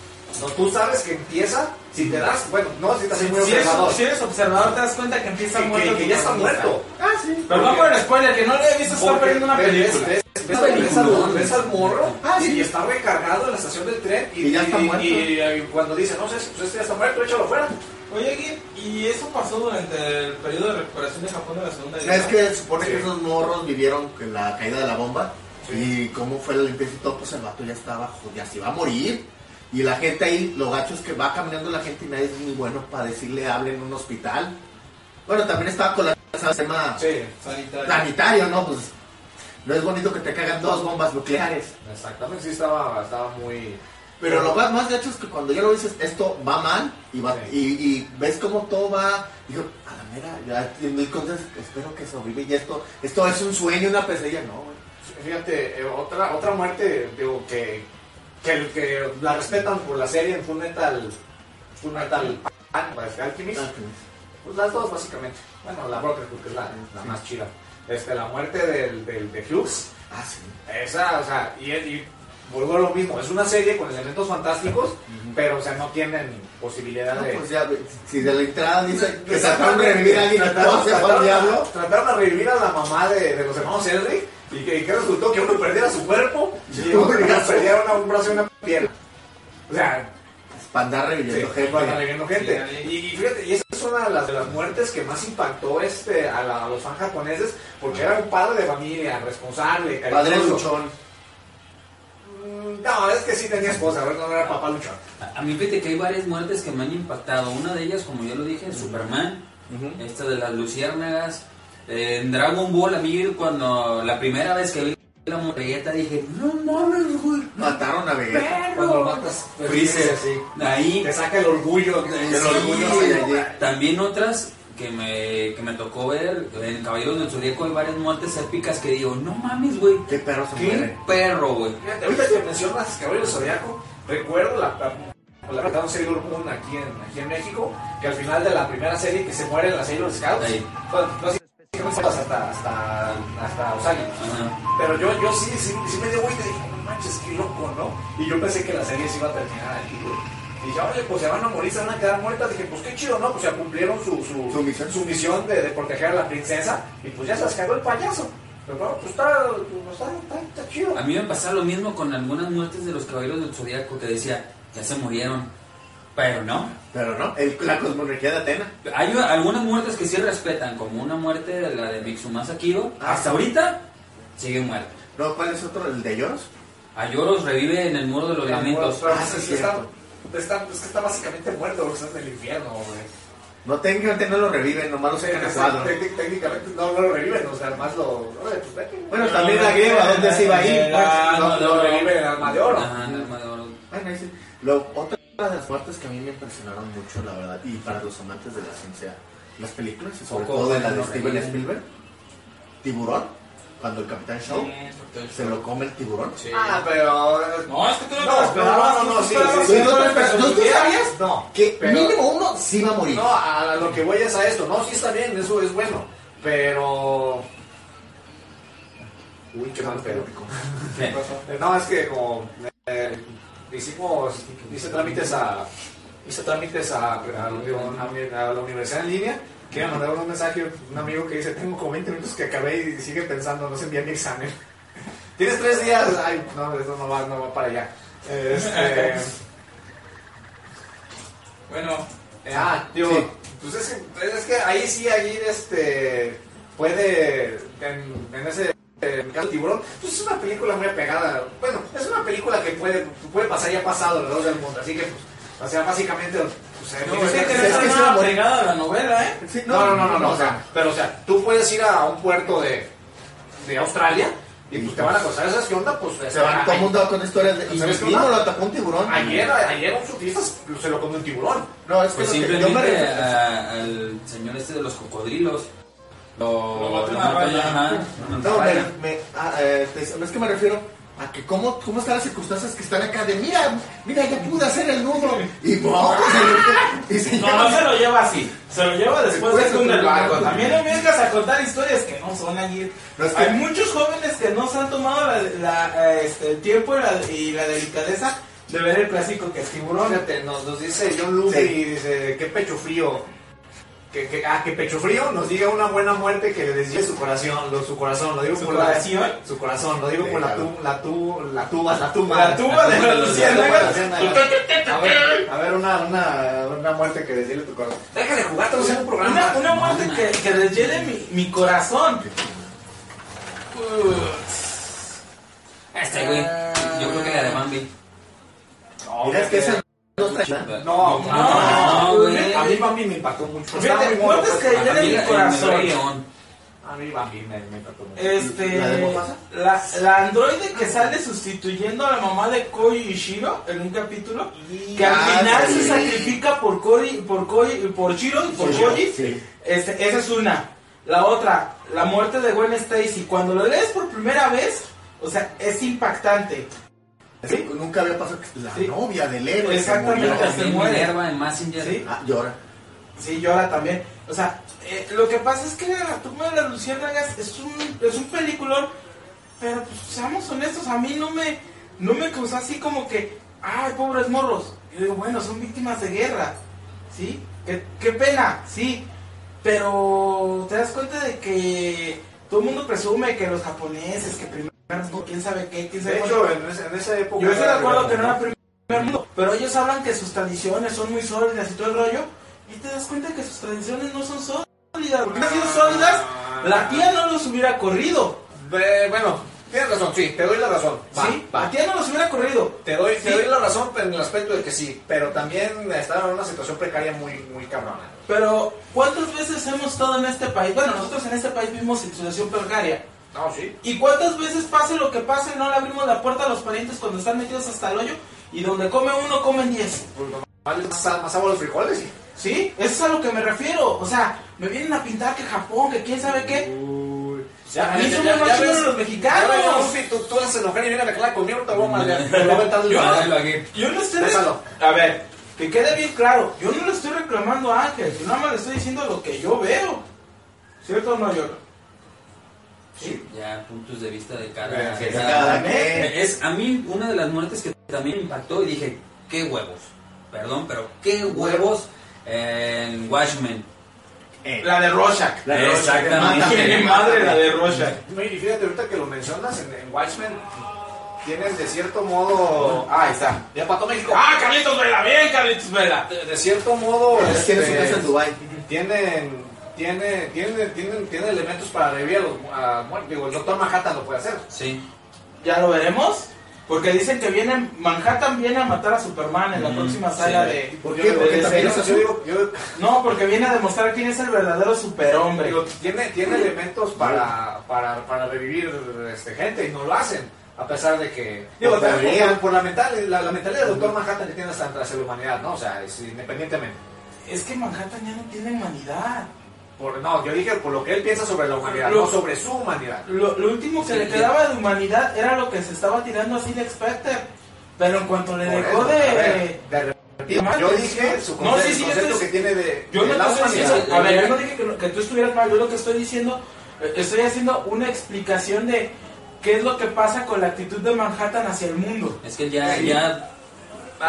No, tú sabes que empieza, si te das, bueno, no necesitas ser muy Si eres, observador. si eres observador, te das cuenta que empieza que, muerto. que- que ya está muerto. Ah, sí. Perdón por el spoiler, que no le he visto, está Porque perdiendo una película. Ves, ves- ves- Una ves al, película. ves al morro Ah, y, sí. y está recargado en la estación del tren y, Y ya está y- muerto. y- y cuando dice, no sé, pues este ya está muerto, échalo fuera. Oye, Gui, ¿y eso pasó durante el periodo de recuperación de Japón de la Segunda Guerra? Es que supone Sí. que esos morros vivieron la caída de la bomba y cómo fue la limpieza y todo, pues el vato ya estaba, jo- ya se iba a morir. Y la gente ahí, lo gacho es que va caminando la gente y nadie es muy bueno para decirle hable en un hospital. Bueno, también estaba con la el tema Sí, Sanitario. sanitario, ¿no? Pues no es bonito que te caigan dos bombas nucleares. exactamente, sí estaba, estaba muy... Pero lo más, más gacho es que cuando ya lo dices, esto va mal y, va, Sí. y, y ves cómo todo va, digo, a la mera, ya mil cosas, espero que sobrevive y esto, esto es un sueño, una pesadilla, no, güey. Fíjate, eh, otra, otra muerte, digo, que, que, que la respetan por la serie en Full Metal, Full Metal Alchemist, Alchemist, pues las dos básicamente. Bueno, la Brotherhood que es la, la más chida. Este, la muerte del, del, de Hughes, Ah, sí. esa, o sea, y, y vuelvo a lo mismo, es una serie con elementos fantásticos, pero, o sea, no tienen posibilidad No, de... pues ya, si de la entrada dice que trataron de revivir a alguien todo se trataron, diablo. trataron de revivir a la mamá de, de los hermanos Henry y que, y que resultó que uno perdiera su cuerpo y uno perdiera una, un brazo y una pierna. O sea, Para andar sí, reviviendo para gente. reviviendo gente. Y, y fíjate, y esa es una de las, de las muertes que más impactó este, a, la- a los fans japoneses porque era un padre de familia, responsable, Padre cariñoso. luchón. Mm, No, es que sí tenía esposa, ¿verdad? no era papá luchón. A, a mí fíjate que hay varias muertes que me han impactado. Una de ellas, como ya lo dije, Superman. Esta de las luciérnagas. En Dragon Ball, a mí cuando la primera vez que vi la morrilleta dije, no mames, güey. Mataron a Vegeta. Cuando lo matas, Freezer, sí. Ahí. Te saca el orgullo. Sí. También otras que me, que me tocó ver en Caballeros del Zodíaco hay varias muertes épicas que digo, no mames, güey. Qué perro se Qué muere. perro, güey. Ahorita que mencionas Caballero Zodiaco, recuerdo la, la, verdad, Sailor Moon aquí en, aquí en México, que al final de la primera serie que se muere en la Sailor Scouts, No hasta, hasta, hasta Usagi. Ajá. Pero yo, yo sí, sí, sí me dio vuelta y dije, no manches, qué loco, ¿no? Y yo pensé que la serie se iba a terminar aquí, güey. Y dije, oye, pues se van a morir, se van a quedar muertas. Dije, pues qué chido, ¿no? Pues ya cumplieron su, su, Su misión. su misión de, de proteger a la princesa. Y pues ya se las cagó el payaso. Pero claro, pues está, pues está, está, está chido. A mí me pasaba lo mismo con algunas muertes de los caballeros del zodiaco que decía, ya se murieron. Pero no. Pero no, el- la cosmología de Atena. Hay algunas muertes que sí respetan, como una muerte de la de Mitsumasa Kido. Ah. Hasta ahorita sigue muerta. No, ¿cuál es otro? ¿El de Lloros? Ayoros revive en el muro de los La lamentos. Ah, sí, es que está, cierto. está, es que está básicamente muerto porque está en el infierno, güey. No, técnicamente no lo reviven, nomás lo sacan a cuadro. Técnic- Técnicamente no, no lo reviven, o sea, más lo. Pues. Bueno, también la griega, ¿dónde se iba a ir? Pues, Ah, No, no, lo no, revive en alma de oro. Ajá, en Alma de Oro. Bueno, ahí sí. Lo, otra de las muertes que a mí me impresionaron mucho, la verdad, y para los amantes de la ciencia, las películas, y sobre todo de la de Steven. Spielberg, Tiburón, cuando el Capitán Shaw se lo come el tiburón. Ah, pero. No, es que tú no, No, no, no, no, tú sí, sí, sí, ¿tú- sabías? No, Que pero- mínimo uno sí va a morir. No, a lo que voy es a esto. No, sí está bien, eso es bueno. Pero. Uy, qué mal pedo. ¿Qué? No, es que como eh, hicimos, hice trámites a, hice trámites a, a, la uni- a mi- a la universidad en línea, quiero mandar un mensaje un amigo que dice, tengo como 20 minutos que acabé y sigue pensando, no se envía mi examen. Tienes tres días, ay, no, eso no va, no va para allá. Este, Bueno, ah, digo, Sí. pues es que, es que ahí sí, ahí este, puede, en, en ese en el caso de Tiburón, pues es una película muy apegada. Bueno, es una película que puede, puede pasar ya pasado alrededor del mundo. Así que, pues, o sea, básicamente. Pues, eh, no, es que que- es está que sí va a nada morir. pegada a la novela, ¿eh? Sí, no, no, no, no, no, o sea, pero, o sea, tú puedes ir a un puerto de, de Australia y pues te van a acosar. ¿Sabes qué onda? Pues Se van todo el mundo con historias de. Y ¿Sabes qué mismo onda? lo atacó un tiburón. Ayer, ayer un surfista se lo comió un tiburón. No, es que Pues que yo me a- al señor este de los cocodrilos. Lo, lo una raya. No, me, me- ah, eh, te- es que me refiero a que cómo, cómo están las circunstancias que están acá de mira, mira, ya pude hacer el nudo. Y no, se, y se No, lleva- no se lo lleva así. Se lo lleva después de el barco. También no vengas a contar historias que no son allí. No, es que- Hay muchos jóvenes que no se han tomado la, la, eh, este, el tiempo y la, y la delicadeza de ver el clásico que es Tiburón. Fíjate, nos, nos dice John Luby, Sí. dice, qué pecho frío. Que, que, ah, que pecho frío nos diga una buena muerte que le desvíe su corazón, lo, su corazón, lo digo ¿Su por corazón? la su corazón, lo digo por la Déjalo. tu, la tu, la tuba, la tuba, La tuba de las luciérnagas. A ver, a ver una, una, una muerte que desvíe tu corazón. Déjale jugar, en un programa. Una, una muerte que, que deshiele mi, mi corazón. Este güey, yo creo que la de Bambi. Mira, es que esa no está No, No, no, güey. A mí Bambi me impactó mucho. Fíjate, muy mono, muertes pues, mi El corazón. A mí Bambi me, me impactó mucho. Este, ¿La la, la androide que sale sustituyendo a la mamá de Koi y Shiro en un capítulo, que al Ah, final sí. se sacrifica por Koi, por Koi, por Shiro y por Sí, Koji. sí. Este, esa es una. La otra, la muerte de Gwen Stacy. Cuando lo lees por primera vez, o sea, es impactante. Sí, Nunca había pasado que la Sí. novia del héroe Exactamente. se murió. se muere. Minerva en Messenger. Sí. Ah, llora. Sí, llora también. O sea, eh, lo que pasa es que La tumba de las luciérnagas es un, es un peliculón, pero pues seamos honestos, a mí no me, no me causó así como que, ay, pobres morros. Yo digo, bueno, son víctimas de guerra, ¿sí? Qué, qué pena, sí. Pero te das cuenta de que todo el mundo presume que los japoneses, que primero, quién sabe qué, quién sabe De hecho, en, ese- en esa época. Yo estoy de acuerdo que no era primer mundo, pero ellos hablan que sus tradiciones son muy sólidas y todo el rollo, y te das cuenta que sus tradiciones no son sólidas. Porque si sido sólidas, la tía no los hubiera corrido. Ve- bueno, tienes razón, sí, te doy la razón. Va, ¿Sí? va. La tía no los hubiera corrido. Te doy, te Sí. doy la razón pero en el aspecto de que sí, pero también estaban en una situación precaria muy, muy cabrona. Pero, ¿cuántas veces hemos estado en este país? Bueno, nosotros en este país vivimos en situación precaria. No, sí. ¿Y cuántas veces pase lo que pase, no le abrimos la puerta a los parientes cuando están metidos hasta el hoyo? Y donde come uno, comen diez. Pues nomás más, más agua los frijoles. ¿Sí? Eso es a lo que me refiero. O sea, me vienen a pintar que Japón, que quién sabe qué. A mí son más chidos los mexicanos. Ya ves, tú, tú haces enojar y a reclamar conmigo, te voy a madrear. Te voy a aventar el Yo- Hágalo aquí. Yo no estoy. A ver, que quede bien claro. Yo no le estoy reclamando a Ángel. Yo nada más le estoy diciendo lo que yo veo. ¿Cierto o no, yo? Sí, ya puntos de vista de cada, De- de de cada- cada quien. Es a mí una de las muertes que también me impactó y dije, qué huevos. Perdón, pero qué huevos en Watchmen. La de Rorschach. La de Rorschach, Exactamente. Tiene madre la de Rorschach. Y fíjate, ahorita que lo mencionas en, en Watchmen, tienen de cierto modo. Ah, ahí está. Ya Pato México. Ah, Carlitos Vela, bien, Carlitos Vela. De, de cierto modo. Él tiene su este, casa en Dubai. tienen, tiene, tiene, tienen, tienen elementos para revivir a los a muertos. Digo, el Doctor Manhattan lo puede hacer. Sí. Ya lo veremos. Porque dicen que viene, Manhattan viene a matar a Superman en la Mm, próxima sí. saga de... ¿Por qué? Porque también es yo azul. digo- yo- No, porque viene a demostrar quién es el verdadero superhombre. digo, tiene, tiene elementos para, para, para revivir este, gente y no lo hacen. A pesar de que. Digo, Pues por, deberían. por- por la, mental, la, la mentalidad del Doctor Manhattan que tiene hasta la humanidad, ¿no? O sea, es independientemente. Es que Manhattan ya no tiene humanidad. Por, no, yo dije por lo que él piensa sobre la humanidad, Lo- no sobre su humanidad. Lo, lo último que Sí, le sí. quedaba de humanidad era lo que se estaba tirando así de Spectre. Pero en cuanto le dejó eso, de... ver, de repente, Más yo dije su No, concepto, sí, sí, yo concepto estoy- que tiene de, Yo de no la estoy diciendo, a ver, yo no dije que, lo- que tú estuvieras mal, yo lo que estoy diciendo, eh, estoy haciendo una explicación de qué es lo que pasa con la actitud de Manhattan hacia el mundo. Es que ya, Sí. ya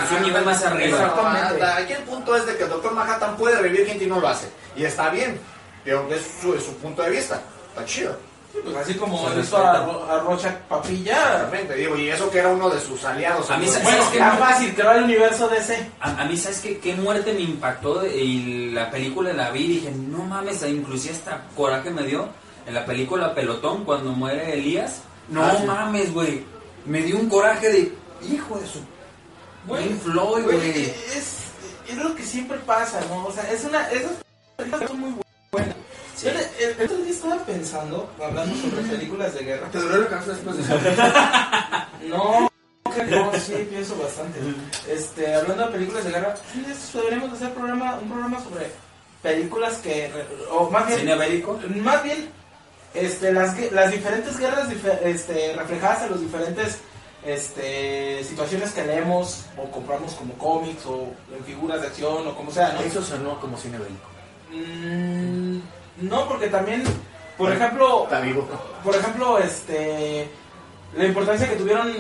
es un nivel más arriba. Exactamente. Aquí el punto es de que el Doctor Manhattan puede revivir gente y no lo hace. Y está bien. Es su, es su punto de vista. Está chido. Pues así como a, respeta. Ro- a Rorschach Papilla. Realmente, digo, y eso que era uno de sus aliados. A mí se- Bueno, ¿Sabes qué? era fácil, creó el universo DC. A, a mí, ¿sabes qué, qué muerte me impactó? Y la película la vi y dije, no mames, inclusive hasta coraje me dio en la película Pelotón cuando muere Elías. No Ah, sí. mames, güey. Me dio un coraje de, hijo de su... Güey, Pink Floyd, Güey, güey. es, es lo que siempre pasa, ¿no? O sea, es una. Esas películas son muy buenas. Sí. Yo el, otro día estaba pensando, hablando sobre películas de guerra. ¿Te duele la cabeza después de eso? No, que no, sí, pienso bastante. Este, hablando de películas de guerra, estos deberíamos hacer programa, un programa sobre películas que. O más bien. ¿Cine bélico? Más bien, este, las, las diferentes guerras este, reflejadas en los diferentes este, situaciones que leemos o compramos como cómics o en figuras de acción o como sea, ¿no? Eso sonó como cine bélico. Mm, no, porque también, por ejemplo, por ejemplo, este, la importancia que tuvieron,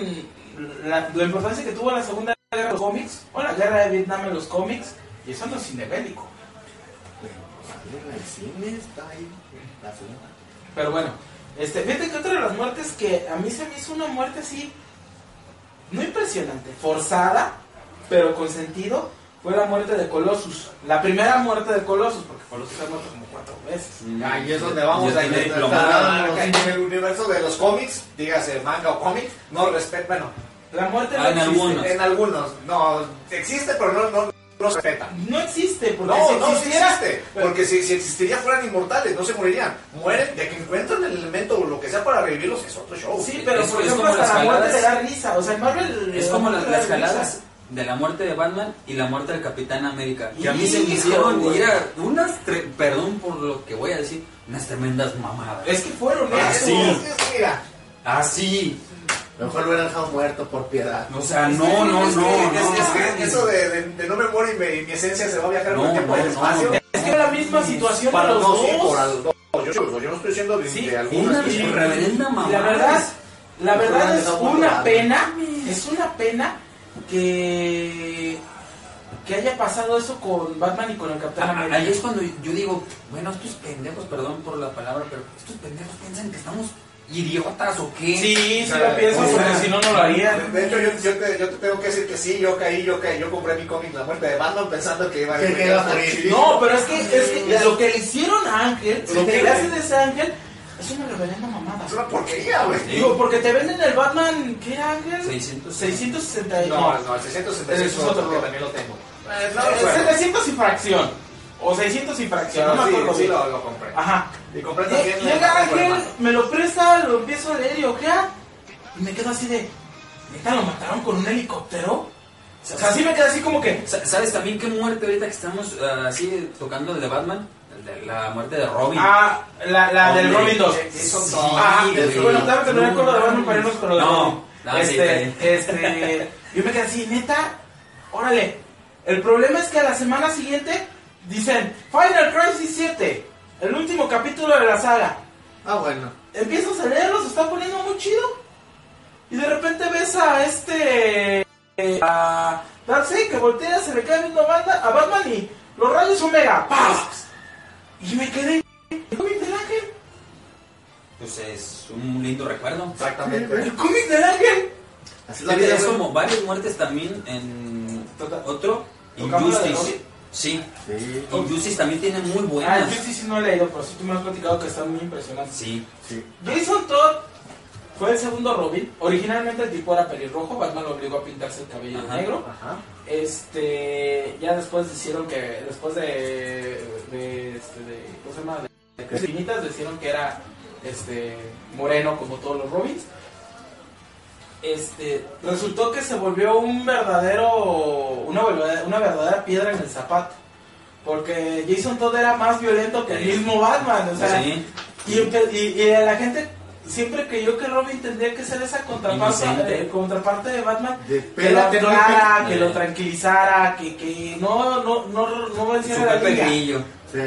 la, la importancia que tuvo la Segunda Guerra de los cómics o la Guerra de Vietnam en los cómics, y eso no es cine bélico. Pero bueno, este, fíjate que otra de las muertes que a mí se me hizo una muerte así, no impresionante, forzada, pero con sentido, fue la muerte de Colossus. La primera muerte de Colossus, porque Colossus ha muerto como cuatro veces. Ahí es donde vamos a. En el universo de los cómics, dígase manga o cómic, no respeta. Bueno, La muerte no Ah, en existe. algunos. en algunos, no, existe, pero no, no, no se respeta. No existe, porque No, si no, sí existiera, existe. Porque si, si existiría fueran inmortales, no se morirían. Mueren de que encuentran el elemento o lo que sea para revivirlos, es otro show. Sí, pero Es- por es ejemplo como hasta la muerte le da risa. O sea, en Marvel. Es como muerte las, las risa. De la muerte de Batman y la muerte del Capitán América. Que a mí se me hicieron unas, tre- perdón por lo que voy a decir, unas tremendas mamadas. Es que fueron Ah, eso. sí. Es que, mira, Así. Mejor lo hubieran dejado muerto por piedad. O sea, no, no, es no, que- no. es- es que eso de, de- de no me muero y, me- y mi esencia se va a viajar por No, el tiempo y el no, espacio. no. Es que es la misma situación Para los no, sí, dos. no, yo, yo no estoy diciendo de, Sí, de algunas. Una Y- reverenda Y mamada. la verdad, la verdad es una pena, es una pena que que haya pasado eso con Batman y con el Capitán Ah, América. Ahí es cuando yo digo, bueno, estos pendejos, perdón por la palabra, pero estos pendejos piensan que estamos idiotas o qué. Sí, sí O sea, lo pienso o porque si no, no lo haría. De hecho, yo, yo, te, yo te tengo que decir que sí, yo caí, yo caí, yo compré mi cómic La Muerte de Batman pensando que iba a Que- que iba a morir. No, pero es que, es que lo que le hicieron a Ángel, Sí, lo que le hacen a ese Ángel, es una reverenda mamada. Es una porquería, güey. Digo, porque te venden el Batman, ¿qué era Ángel? 600. 660 y- No, no, el 666 Ese es otro, que también lo tengo. Eh, no, eh, bueno. 700 y fracción. O 600 y fracción, no me sí, acuerdo sí lo, lo compré. Ajá. Y compré también... Llega el- Ángel, me lo presta, lo empiezo a leer y ojea, y me quedo así de, ¿neta lo mataron con un helicóptero? O sea, así me quedé así como que, Sa- ¿Sabes también qué muerte ahorita que estamos ah, así tocando el de Batman? De la muerte de Robin. ah, la, la del Robin 2. Jason Sí. Ah, güey. bueno, dame terminar con lo de Batman para irnos con lo de No, Robin. no, sí, este, sí. este, yo me quedé así, neta, órale. El problema es que a la semana siguiente dicen, Final Crisis 7, el último capítulo de la saga. Ah, bueno. empiezas a leerlo, se está poniendo muy chido. Y de repente ves a este. eh, a Darkseid que voltea, se le queda viendo a, Banda- a Batman y los rayos Omega. ¡Paz! Y me quedé. ¿El cómic del ángel? Pues es un lindo recuerdo. Exactamente. ¿El cómic del ángel? Así la vida, es como varias muertes también en otro. ¿Tocamos la de Injustice. Sí. Sí, Injustice también tiene muy Ah, buenas. sí, sí no he leído, pero sí tú me has platicado que están muy impresionantes. Sí. sí. Jason Todd fue el segundo Robin. Originalmente el tipo era pelirrojo, Batman lo obligó a pintarse el cabello de negro. Ajá. Este, ya después decidieron que, después de, de, este, de, ¿cómo se llama? De, Crespinitas, decidieron que era, este, moreno como todos los Robins. Este, resultó que se volvió un verdadero, una, verdadera- una verdadera piedra en el zapato. Porque Jason Todd era más violento que el mismo Batman, o sea, Sí. y, empe- y, y la gente siempre creyó que Robin tendría que ser esa contraparte, eh, contraparte de Batman De que lo aclara, que lo tranquilizara, que, que no, no, no, no venciera la liga. Sí.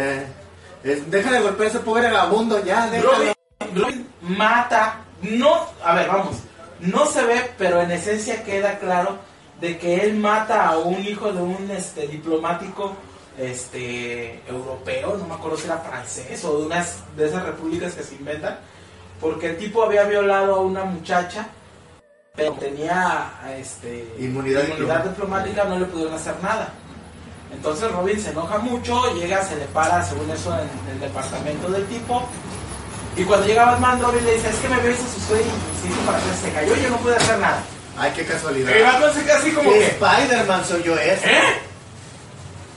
Es- deja de golpear a ese pobre vagabundo, ya. Robin, Robin mata, no, a ver, vamos, no se ve, pero en esencia queda claro de que él mata a un hijo de un este diplomático este europeo, no me acuerdo si era francés o de unas de esas repúblicas que se inventan, porque el tipo había violado a una muchacha, pero tenía este Inmunidad diplomática, no le pudieron hacer nada. Entonces Robin se enoja mucho, llega, se le para, según eso, en el departamento del tipo. Y cuando llega Batman, Robin le dice, es que me vio y se y hizo para atrás, se cayó y yo no pude hacer nada. Ay, qué casualidad. Y Batman se queda así como ¿Qué que, Spider-Man soy yo ese? ¿eh?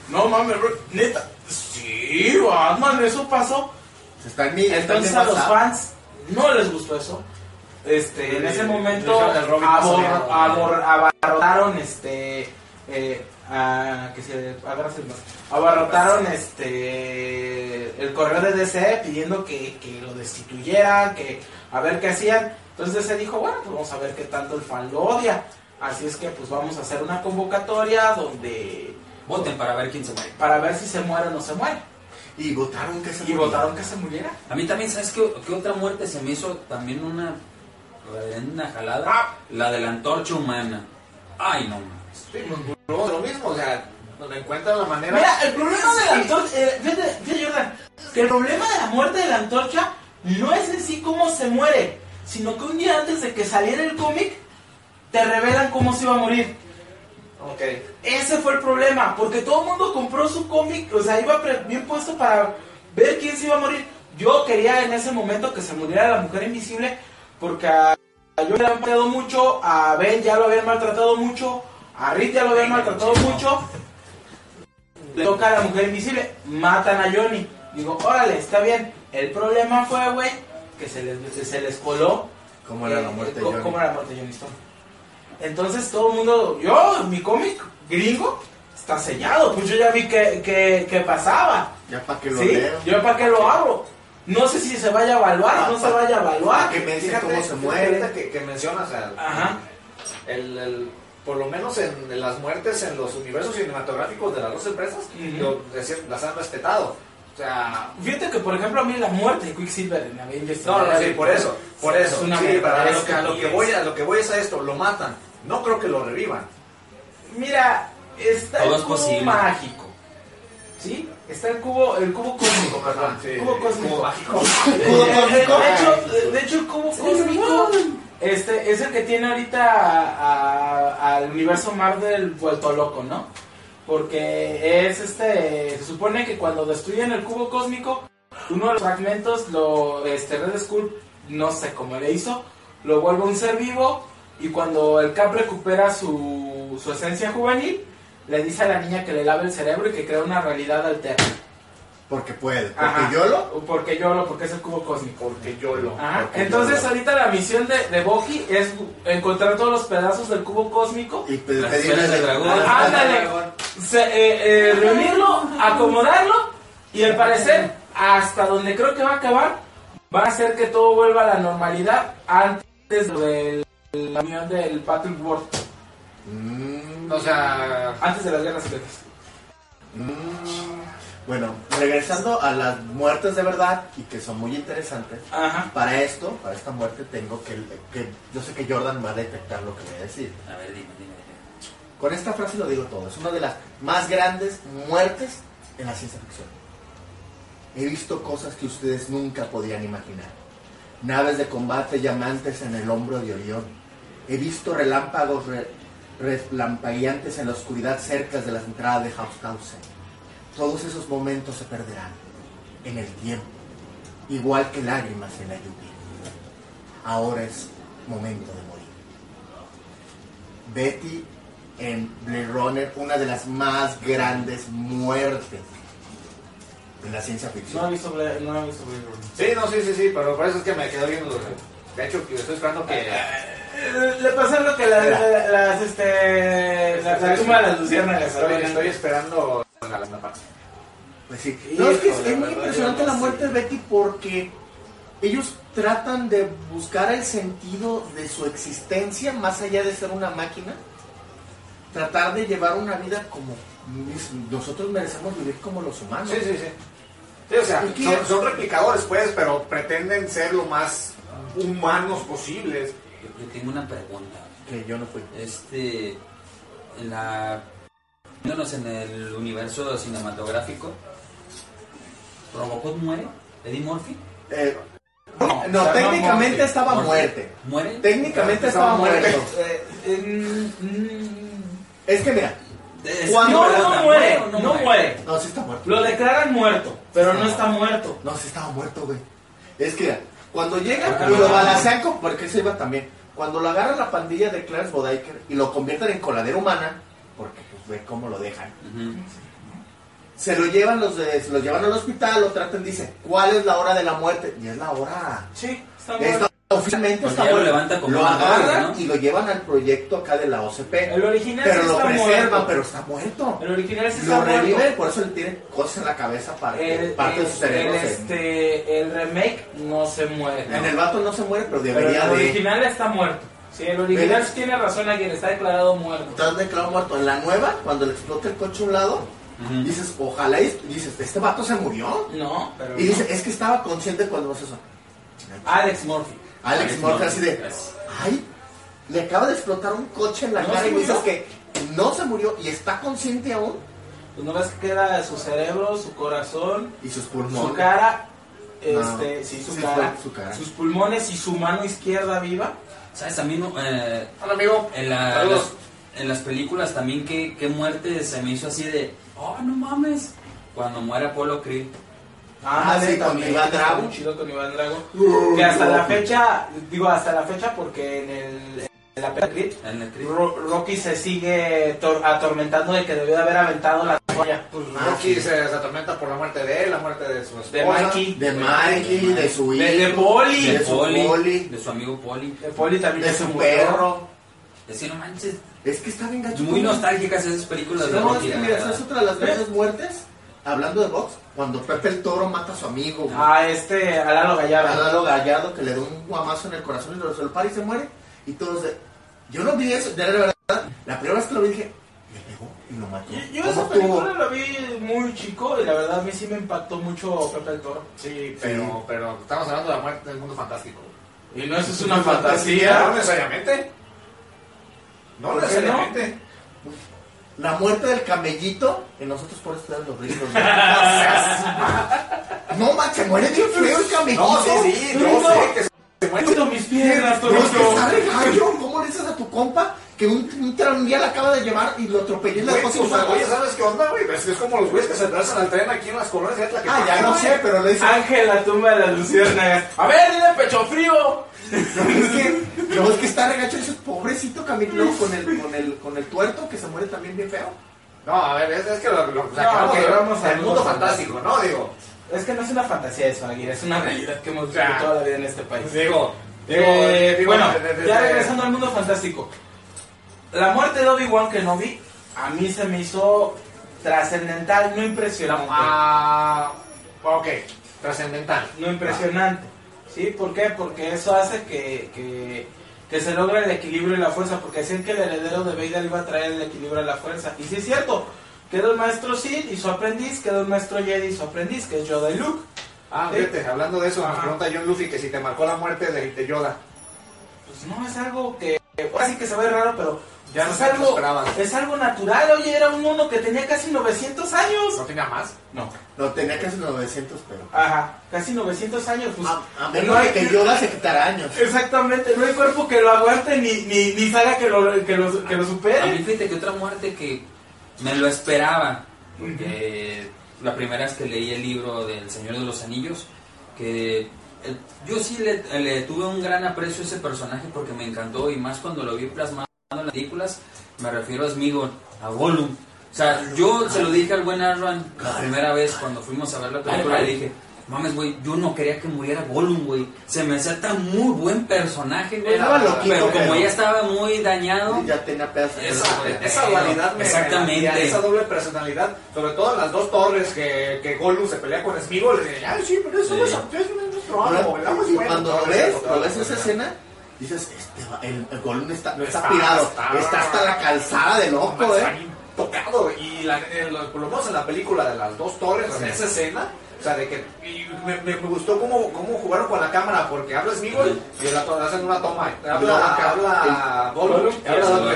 No mames, Ro- neta. Sí, Batman, eso pasó. Está en mi. está en mi Entonces a los fans no les gustó eso. Este, en ese momento abor- abarrotaron este eh, a, que se abarrotaron este el correo de DC pidiendo que, que lo destituyeran, que a ver qué hacían. Entonces DC dijo, bueno, pues vamos a ver qué tanto el fan lo odia. Así es que pues vamos a hacer una convocatoria donde Voten para ver quién se muere. para ver si se muere o no se muere. Y votaron que se Y murió. votaron que se muriera. A mí también, ¿sabes qué, qué otra muerte se me hizo también una, una jalada? Ah. La de la antorcha humana. Ay, no. mames. Sí, pues, lo mismo, o sea, donde encuentran la manera. Mira, el problema de la antorcha, eh, fíjate, fíjate, Jordan, que el problema de la muerte de la antorcha no es en sí cómo se muere, sino que un día antes de que saliera el cómic, te revelan cómo se iba a morir. Ok. Ese fue el problema, porque todo el mundo compró su cómic, o sea, iba bien puesto para ver quién se iba a morir. Yo quería en ese momento que se muriera la mujer invisible, porque a, a yo le habían maltratado mucho, a Ben ya lo habían maltratado mucho, a Rick ya lo habían maltratado mucho. Le toca a la mujer invisible, matan a Johnny. Digo, órale, está bien. El problema fue, güey, que se les, se les coló ¿Cómo era la eh, muerte de Johnny? ¿Cómo era la muerte de Johnny Storm? Entonces todo el mundo, yo, mi cómic gringo, está sellado. Pues yo ya vi que, que, que pasaba. Ya para que lo ¿Sí? leo. Yo para qué lo abro. No sé si se vaya a evaluar Ah, o no se vaya a evaluar. que me cómo se muere. que, que mencionas, Ajá. el, el- por lo menos en, en las muertes en los universos cinematográficos de las dos empresas, lo- decir, las han respetado. O sea, Fíjate que, por ejemplo, a mí la muerte de Quicksilver en Avengers. no, no, sí, por eso, por Es eso. una sí, para verdadera lo que, lo que voy a lo que voy es a esto, lo matan. No creo que lo revivan. Mira, está Todo el es cubo posible. mágico. ¿Sí? Está el cubo, el cubo cósmico, perdón. Sí, cubo cósmico. cubo mágico. ¿Cubo cósmico? De hecho, de hecho, el cubo cósmico este, es el que tiene ahorita al universo Marvel vuelto loco, ¿no? Porque es este. Se supone que cuando destruyen el cubo cósmico, uno de los fragmentos, lo, este, Red Skull, no sé cómo le hizo, lo vuelve un ser vivo. Y cuando el Cap recupera su, su esencia juvenil, le dice a la niña que le lave el cerebro y que crea una realidad alterna. Porque puede. Porque Ajá. yo lo. Porque yo lo, porque es el cubo cósmico. Porque yo lo. Ajá. Porque Entonces ahorita la misión de, de Boji es encontrar todos los pedazos del cubo cósmico, Y pedirle de- dragón. Ah, Ándale. se- eh, eh, reunirlo, acomodarlo y al parecer hasta donde creo que va a acabar va a hacer que todo vuelva a la normalidad antes del la unión del Battle World, Mm, O sea, antes de las guerras secretas. mm. Bueno, regresando a las muertes de verdad y que son muy interesantes. Ajá. Para esto, para esta muerte, tengo que, que. Yo sé que Jordan va a detectar lo que voy a decir. A ver, dime, dime, dime. Con esta frase lo digo todo. Es una de las más grandes muertes en la ciencia ficción. He visto cosas que ustedes nunca podían imaginar. Naves de combate llamantes en el hombro de Orión. He visto relámpagos re- relampagueantes en la oscuridad cerca de las entradas de Haushausen. Todos esos momentos se perderán en el tiempo, igual que lágrimas en la lluvia. Ahora es momento de morir. Betty en Blade Runner, una de las más grandes muertes en la ciencia No he ficción. visto Blade, no he visto Blade Runner. Sí, no, sí, sí, sí, pero por eso es que me quedo viendo. De hecho, estoy esperando que. Le pasó lo que la- la- las, este, la, la tumba de las luciérnagas. Estoy, esperando la segunda parte. Pues sí. No, es que es, Híjole, es muy impresionante la muerte de Betty porque ellos tratan de buscar el sentido de su existencia más allá de ser una máquina. Tratar de llevar una vida como nosotros merecemos vivir como los humanos. Sí, sí, sí. Sí, o sea, son, son replicadores, pues, pero pretenden ser lo más humanos posibles. Yo, yo tengo una pregunta. Que yo no fui. Este, en la, viéndonos en el universo cinematográfico, ¿Robocop muere? ¿Eddie Murphy? Eh, No, técnicamente Murphy. estaba Murphy. muerte. ¿Muere? Técnicamente Estaba estaba muerto. muerto. Eh, eh, mm, Es que mira, Cuando- no, no muere, no muere. no, sí está muerto. Lo declaran muerto, pero no está muerto. No, sí estaba muerto, güey. Es que, mira, cuando llega y lo balancean con... Porque se iba también. Cuando lo agarra la pandilla de Clarence Bodiker y lo convierten en coladera humana, porque pues ve cómo lo dejan. Se lo llevan los de, se lo llevan al hospital, lo tratan, dice, ¿cuál es la hora de la muerte? Y es la hora. Sí, está muerto. Oficialmente está lo levanta como Lo una agarran ¿no? y lo llevan al proyecto acá de la OCP. El original pero sí lo está preservan, muerto. pero está muerto. El original sí está Lo muerto. reviven, por eso le tienen cosas en la cabeza para que El, parte de su el- cerebro el, se- este, el remake no se muere. En el vato no se muere, pero Pero debería el de... original está muerto. Sí, el original tiene razón a quien está declarado muerto. Estás declarado muerto. En la nueva, cuando le explota el coche a un lado, dices, ojalá, y dices, ¿este vato se murió? No, pero. Y dice, es que estaba consciente cuando hace eso. Alex Murphy. Alex Murphy, así de, ay, le acaba de explotar un coche en la ¿No cara y me dices que no se murió y está consciente aún. Pues no ves que queda su cerebro, su corazón, Y sus pulmones. su cara. No. Este, sí, su, Sí, cara, su cara. sus pulmones y su mano izquierda viva. ¿Sabes? También eh, Hola, amigo. en, la- en las películas también qué, qué muerte se me hizo así de, oh, no mames, cuando muere Apolo Creed. Ah, sí, con Iván está Drago. chido con Iván Drago. Uh, Que hasta la fecha, digo hasta la fecha porque en, el, en la película Creed, En el Creed. Ro- Rocky se sigue tor- atormentando de que debió de haber aventado la toalla. Pues Ah, Rocky se, se atormenta por la muerte de él, la muerte de su esposa. De Mikey. De Mikey, de su hijo. De, de Poli. De, de su de amigo Poli. De Poli también De su perro. Decir, no manches, Es que está bien muy nostálgicas esas películas de No, es Rocky. que mira, esa es otra de las grandes muertes. Hablando de box, cuando Pepe el Toro mata a su amigo. güey. A este, a Lalo a Gallardo. Lalo Gallardo que le da un guamazo en el corazón y lo se lo para y se muere. Y todos de. Yo no vi eso, de verdad. La primera vez que lo vi dije, le pegó y lo mató. Yo, yo ¿Cómo esa tuvo? película la vi muy chico y la verdad a mí sí me impactó mucho Pepe el Toro. Sí, pero, pero estamos hablando de la muerte del mundo fantástico. Y no, eso es una No fantasía. necesariamente. No ¿Por qué necesariamente. La muerte del camellito, que nosotros por eso tenemos los. No, man, se muere bien feo el camellito. No, sí, sí, yo No. sé que se muere. Puto mis piernas, No, es que gallo. ¿Cómo le dices a tu compa que un, un tranvía la acaba de llevar y lo atropelló en la cosa sea, oye, ¿sabes qué onda, güey? Es, es como los güeyes que se atrasan al tren aquí en las colonias de Atla. Ah, ya no sé, pero le dice. Ángel, la tumba de las luciérnagas. A ver, dile pecho frío. Es que, no, es que está regacho ese pobrecito camino con el, con el, con el tuerto que se muere también bien feo. No, a ver, es, es que lo, lo No, sacamos ok, de- vamos a- del mundo fantástico, ¿no? Digo, Es que no es una fantasía eso, Aguirre, es una realidad que hemos vivido toda la vida en este país. digo, digo, Eh, digo, bueno, de- de- de- ya de- regresando al mundo fantástico. La muerte de Obi-Wan Kenobi a mí se me hizo trascendental, no impresionante. Ah, ok, trascendental. No impresionante. ¿Sí? ¿Por qué? Porque eso hace que, que, que se logre el equilibrio y la fuerza. Porque decían que el heredero de Vader iba a traer el equilibrio y la fuerza. Y sí es cierto. Quedó el maestro Sid y su aprendiz, quedó el maestro Jedi y su aprendiz, que es Yoda y Luke. Ah, Sí. fíjate, hablando de eso, me Ajá. pregunta John Luffy que si te marcó la muerte de, de Yoda. Pues no, es algo que sí que se ve raro, pero Ya no es algo, es algo natural. Oye, era un mono que tenía casi 900 años. ¿No tenía más? No. No, tenía casi 900, pero... Ajá, casi 900 años. Pues, A, a no menos hay de que Yoda se quitara años. Exactamente, no hay cuerpo que lo aguante ni, ni, ni saga que lo, que lo, que lo A mí supere. fíjate que otra muerte que me lo esperaba, porque la primera vez que leí el libro del Señor de los Anillos, que el- yo sí le, le tuve un gran aprecio a ese personaje porque me encantó y más cuando lo vi plasmado las películas, me refiero a Smigol, a Gollum. O sea, yo se lo dije al buen Arran la primera vez cuando fuimos a ver la película, le dije, mames, güey, yo no quería que muriera Gollum, güey. Se me hacía tan muy buen personaje, güey. Pero como ya estaba muy dañado, Ya tenía pedazos. de Esa, dualidad me Exactamente. esa doble personalidad, sobre todo en las dos torres que, que Gollum se pelea con Smeagol, le dije, ay sí, pero eso Sí. no es, es nuestro Ahora, amo, el amo es y bueno". cuando lo ves, ves esa escena, dices, este, va- el, el está, No está, está, pirado, está- está, hasta la calzada de loco, eh. tocado y la, en lo- por lo menos en la película de las dos torres, en esa escena, o sea, de que y me, me- me gustó cómo, cómo jugaron con la cámara, porque habla Smigol y la hacen una toma, habla, habla habla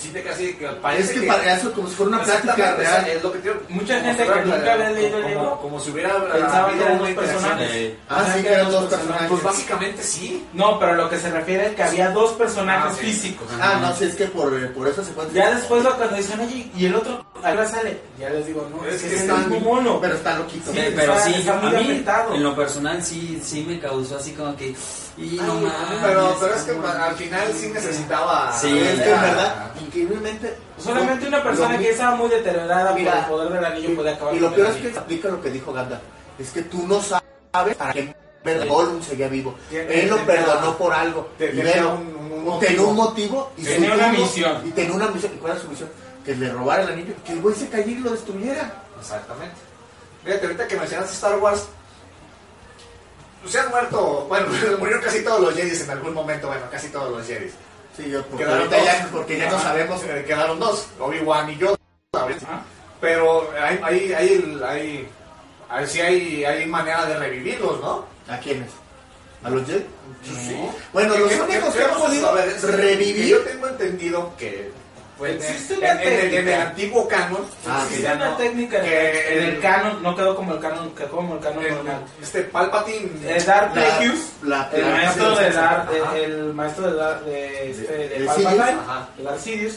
Como siente casi que parece Es que que para eso como si fuera una plática real. Es lo que te- Mucha como gente que nunca había leído el como- libro Como si hubiera pensaba que eran dos personajes. eh, Ah, sí, que eran dos personajes. Pues básicamente sí. No, pero lo que se refiere es que había dos personajes Ah, ok. físicos. Ah, no, sí, es que por, eh, por esa secuencia. Ya después lo cuando dicen, oye, y el otro, ahora sale. Ya les digo, no, es, Es que que es el está- mismo mono. Pero está loquito. Sí, pero está- sí, está muy a mí, en lo personal, sí, sí me causó así como que. Y no Ay, mames. pero, pero es que al final sí necesitaba. Sí, es que en verdad, increíblemente. Solamente una persona que estaba muy deteriorada Mira, por el poder del anillo puede acabar Y lo peor es que aplica lo que dijo Gandalf. Es que tú no sabes para qué Gollum seguía vivo. Él lo perdonó por algo. tenía un- un- un tenía un motivo. Y Tenía su una misión. Y tenía una misión. ¿Y cuál era su misión? Que le robara el anillo. y Que el güey se cayera y lo destruyera. Exactamente. Fíjate, ahorita que mencionaste Star Wars, se han muerto, bueno, murieron casi todos los Jedi en algún momento, bueno, casi todos los Jedi. Sí, yo, porque, Quedaron dos. ya, porque ya no sabemos. Eh, Quedaron dos, Obi-Wan y yo. Pero hay, hay, hay, hay, hay- sí hay, hay manera de revivirlos, ¿no? ¿A quiénes? ¿A los Jedi? Sí. Bueno, ¿Qué- los únicos que han podido revivir. Yo tengo entendido que en, Existe en- una en el, en el técnica. antiguo canon. Ah, que Existe ya una no- técnica en que el, en el el- canon, no quedó como el canon, quedó como el canon el- normal. este Palpatine. Eh, Darth La- Plagueis, la- el maestro de Darth, el, el maestro de Darth, de, este, de, de Palpatine, Darth Sidious,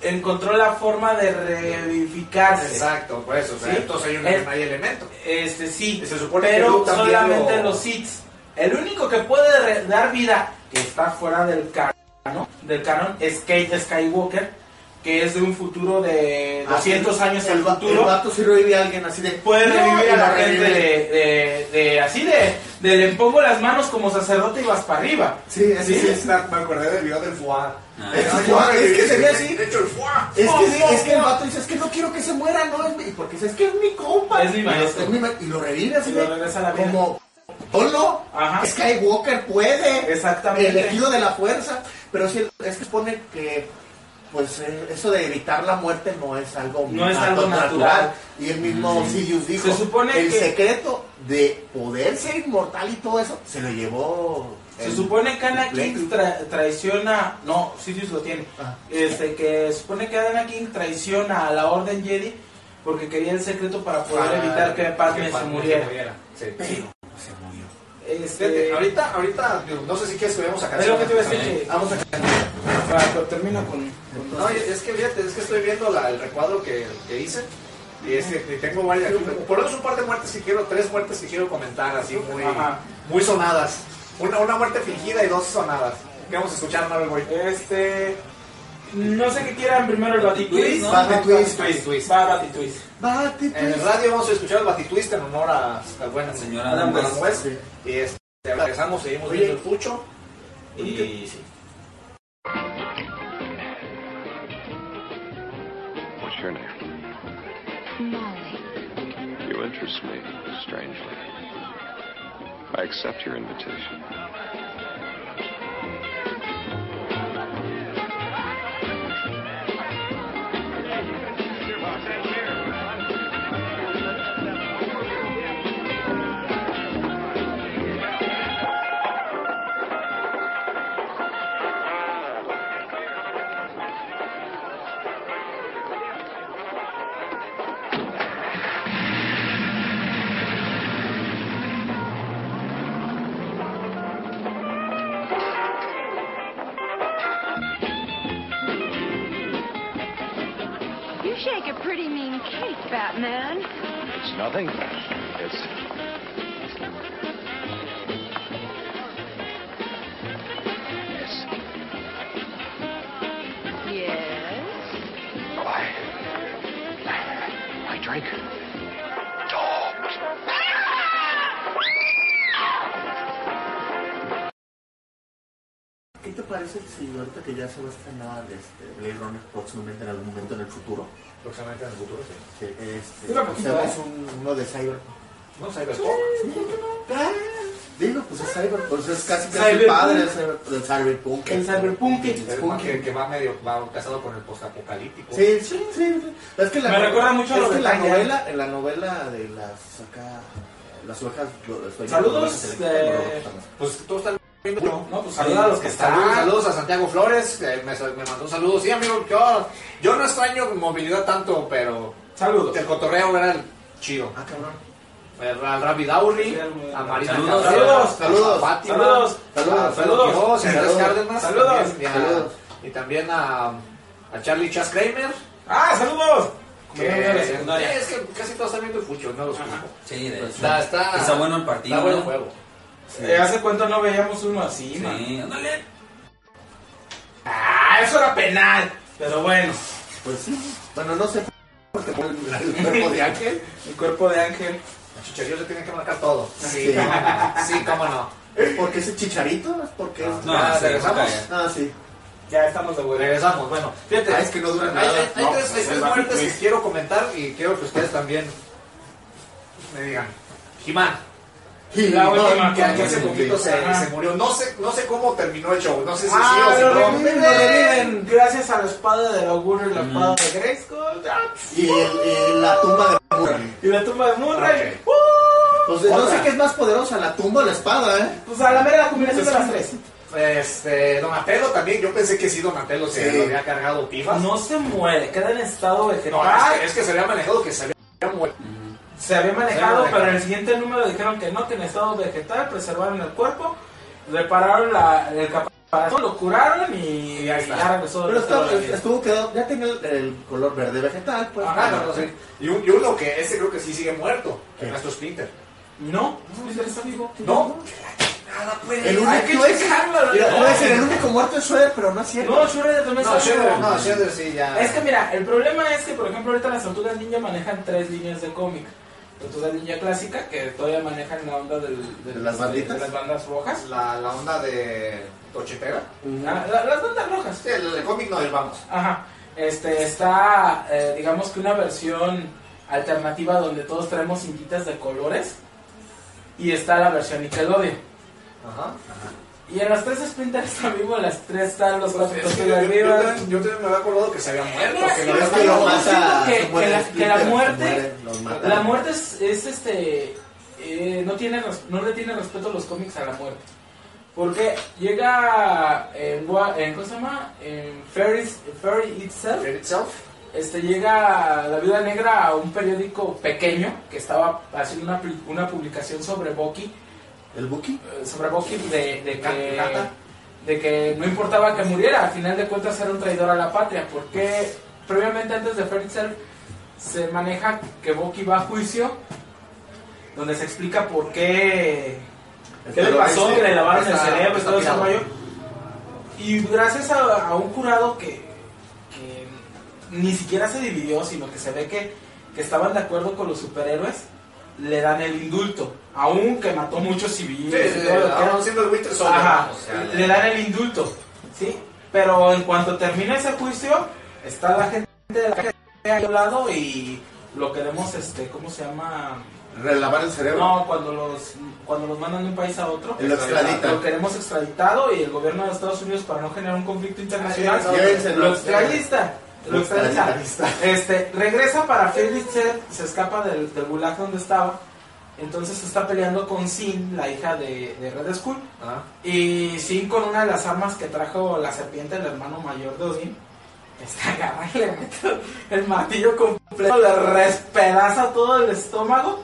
encontró la forma de revivificarse. Exacto, por eso. o sea, Sí. Entonces hay un Eh, hay elemento. Este sí, se supone que pero también solamente lo- los Sith. El único que puede dar vida que está fuera del del canon es Kate Skywalker, que es de un futuro de 200 años el, al va- futuro. El vato sí revive a alguien así de. Puede No, revivir a la gente de, de, de- así de, de le pongo las manos como sacerdote y vas para arriba. Sí, así ¿Sí? es. Me acordé del video del Foie. Ah. Es, que se ve así. De hecho, el. Es Oh, que, no, es que el no. vato dice, es que no quiero que se muera, no es mi, porque es que es mi compa. Es mi Y maestro. es mi ma- Y lo revive así Y lo regresa a la vida. Como solo Ajá. Skywalker puede. Exactamente. Elegido de la fuerza. Pero sí, es que supone que pues eh, eso de evitar la muerte no es algo No es algo natural. Y el mismo Sidious dijo, Se supone el que- secreto de poder ser inmortal y todo eso, se lo llevó... Se el- supone que Anakin tra- traiciona, no, Sidious lo tiene. Ah. Este que supone que Anakin traiciona a la Orden Jedi porque quería el secreto para poder evitar que Padme se Padme muriera. Sí. Este, ahorita, ahorita, digo, no sé si quieres que veamos acá. es lo que te iba a decir. Vamos a para- pero termino con, con- No, es que fíjate, es que estoy viendo la- el recuadro que, que hice. Y es que tengo varias. Por lo menos un par de muertes que quiero, tres muertes que quiero comentar, así muy, Ajá. muy sonadas. Una, una muerte fingida y dos sonadas. ¿Qué vamos a escuchar, Marvel Boy? Este no sé qué quieran primero el Batitwist. ¿no? Batitwist. Batitwist. Va Batitwist. Batitwist. En el radio vamos a escuchar el Batitwist en honor a, al buen Señor Adam Adam West. Sí. Y este, regresamos, seguimos Oye. viendo el pucho. Y sí. What's your name? Molly. You interest me, strangely. I accept your invitation. cake, Batman. It's nothing. It's drink. ¿Qué te parece si ahorita que ya se va a estrenar este Blade Runner próximamente en algún momento en el futuro? Próximamente en el futuro, sí. Que, este, poquito, hacemos ¿eh? un, uno de Cyberpunk. No, Cyberpunk. Ah, Digo, pues es Cyberpunk, pues es casi casi el Cyberpunk. padre del cyber- del Cyberpunk. El Cyberpunk. Es más que, que va medio va casado con el postapocalíptico. Sí, sí, sí. Es que la, Me recuerda mucho a es lo que la novela, en la novela de las acá, las ovejas. Saludos, las ovejas eléctricas, eh, no. Pues pues saluda a los que están. Saludos, saludos a Santiago Flores, que me, me mandó un saludo. Sí, amigo, yo, yo no extraño movilidad tanto, pero Saludos. el cotorreo era el chido. Ah, cabrón. A Ravi Dauri, Sí, el- a Marina Saludos. Cabrera, Saludos, saludos, a Fátima, saludos, saludos, saludos, Quiroz, a Andrés saludos, Cárdenas, saludos, también, y, a- saludos. y también a, a Charlie Chas Kramer. ¡Ah, saludos! Que, es que casi todos están viendo el fucho, no los culpo. Sí, de hecho. Está, está, Está bueno el partido. Está bueno el ¿eh? juego. Eh, ¿Hace cuánto no veíamos uno así, man? Sí, ándale. Ah, eso era penal. Pero bueno, Pues sí. Bueno, no sé porque el, el cuerpo de Ángel. el cuerpo de Ángel. A Chicharito le tienen que marcar todo. Sí. Sí, cómo no. Sí, cómo no. ¿Es porque ese chicharito? ¿Es porque es.? No, sí, regresamos. ya. Ah, sí. Ya estamos de vuelta. Regresamos, bueno. Fíjate, Ah, es que no dura hay, nada. hay- hay No, tres, hay es tres muertes que quiero comentar y quiero que ustedes también me digan. Jimán, La última que hace Sí. poquito se, se murió. No sé, no sé cómo terminó el show. No sé si Ah, sí o si no. reviven, lo reviven. Gracias a la espada del augurio y la espada de Grayskull. Ah, Y, el- y la tumba de Murray. Y la tumba de Murray. Ok. ¡Uh! Pues no sé qué es más poderosa, la tumba o la espada, ¿eh? Pues a la mera la combinación de las tres. Este, Donatello también. Yo pensé que sí, Donatello se Sí. lo había cargado pifas. No se muere, queda en estado No, vegetal. es, que, es que se había manejado que se había muerto. Se había manejado, pero en el siguiente número dijeron que no, que en estado vegetal preservaron el cuerpo, repararon la, el caparazón, lo curaron y, Y ahí está. ya regresó. Pero está- estuvo quedado, ya tenía el, el color verde vegetal, pues. Ajá, no, no sé. Y, un- y uno que ese creo que sí sigue muerto. ¿Qué? Nuestro Splinter. No, Splinter está vivo. No. Nada puede. El que único es, checarlo. mira, No. puede ser el único muerto es Shredder, pero no es cierto. No, Shredder también No, está. Shredder, no, Shredder sí ya. Es que mira, el problema es que, por ejemplo, ahorita las tortugas ninja manejan tres líneas de cómic. Tortuga ninja clásica, que todavía manejan la onda del, del- ¿De las banditas? de las bandas rojas. la, la onda de Tochetera. Ah, la- las bandas rojas. Sí, el, el cómic no del vamos. Ajá. Este, está, eh, digamos que una versión alternativa donde todos traemos cintitas de colores. Y está la versión Nickelodeon. Ajá. Y en las tres Splinter está vivo, las tres están los cuatro Es que yo, tortugas yo, yo, vivas. también- yo también me había acordado que se había muerto. Mira, que lo había Es que lo Yo mata, que- la- que muerte- los. La muerte es, es, este. eh, no, tiene, no le tiene respeto a los cómics a la muerte. Porque llega en, Wa- en ¿cómo se llama? En Fairy, Fairy Itself. Itself. Este, llega la Viuda Negra a un periódico pequeño que estaba haciendo una, una publicación sobre Bucky, ¿El Buki? eh, sobre Bucky de, de que, de que no importaba que muriera, al final de cuentas era un traidor a la patria, porque previamente antes de Itself se maneja que Bucky va a juicio, donde se explica por qué ¿Qué le pasó? Que le lavaron el cerebro y todo ese rollo. Y gracias a, a un jurado que, que ni siquiera se dividió, sino que se ve que, que estaban de acuerdo con los superhéroes, le dan el indulto. Aunque mató muchos civiles. sí, sí, aún siendo el Winter Soldier. Ajá, vamos, o sea, le dan el indulto. ¿sí? Pero en cuanto termina ese juicio, está la gente de la calle un lado y lo queremos, este, ¿cómo se llama? Relavar el cerebro. No, cuando los, cuando los mandan de un país a otro. Lo queremos extraditado y el gobierno de Estados Unidos, para no generar un conflicto internacional, Ah, lo extradita. Lo extradita. Este, regresa para Felix se escapa del, del gulag donde estaba. Entonces está peleando con Sin, la hija de, de Red Skull. Ajá. Y Sin con una de las armas que trajo la serpiente, el hermano mayor de Odin. Este agarra y le mete el martillo completo, le respedaza todo el estómago.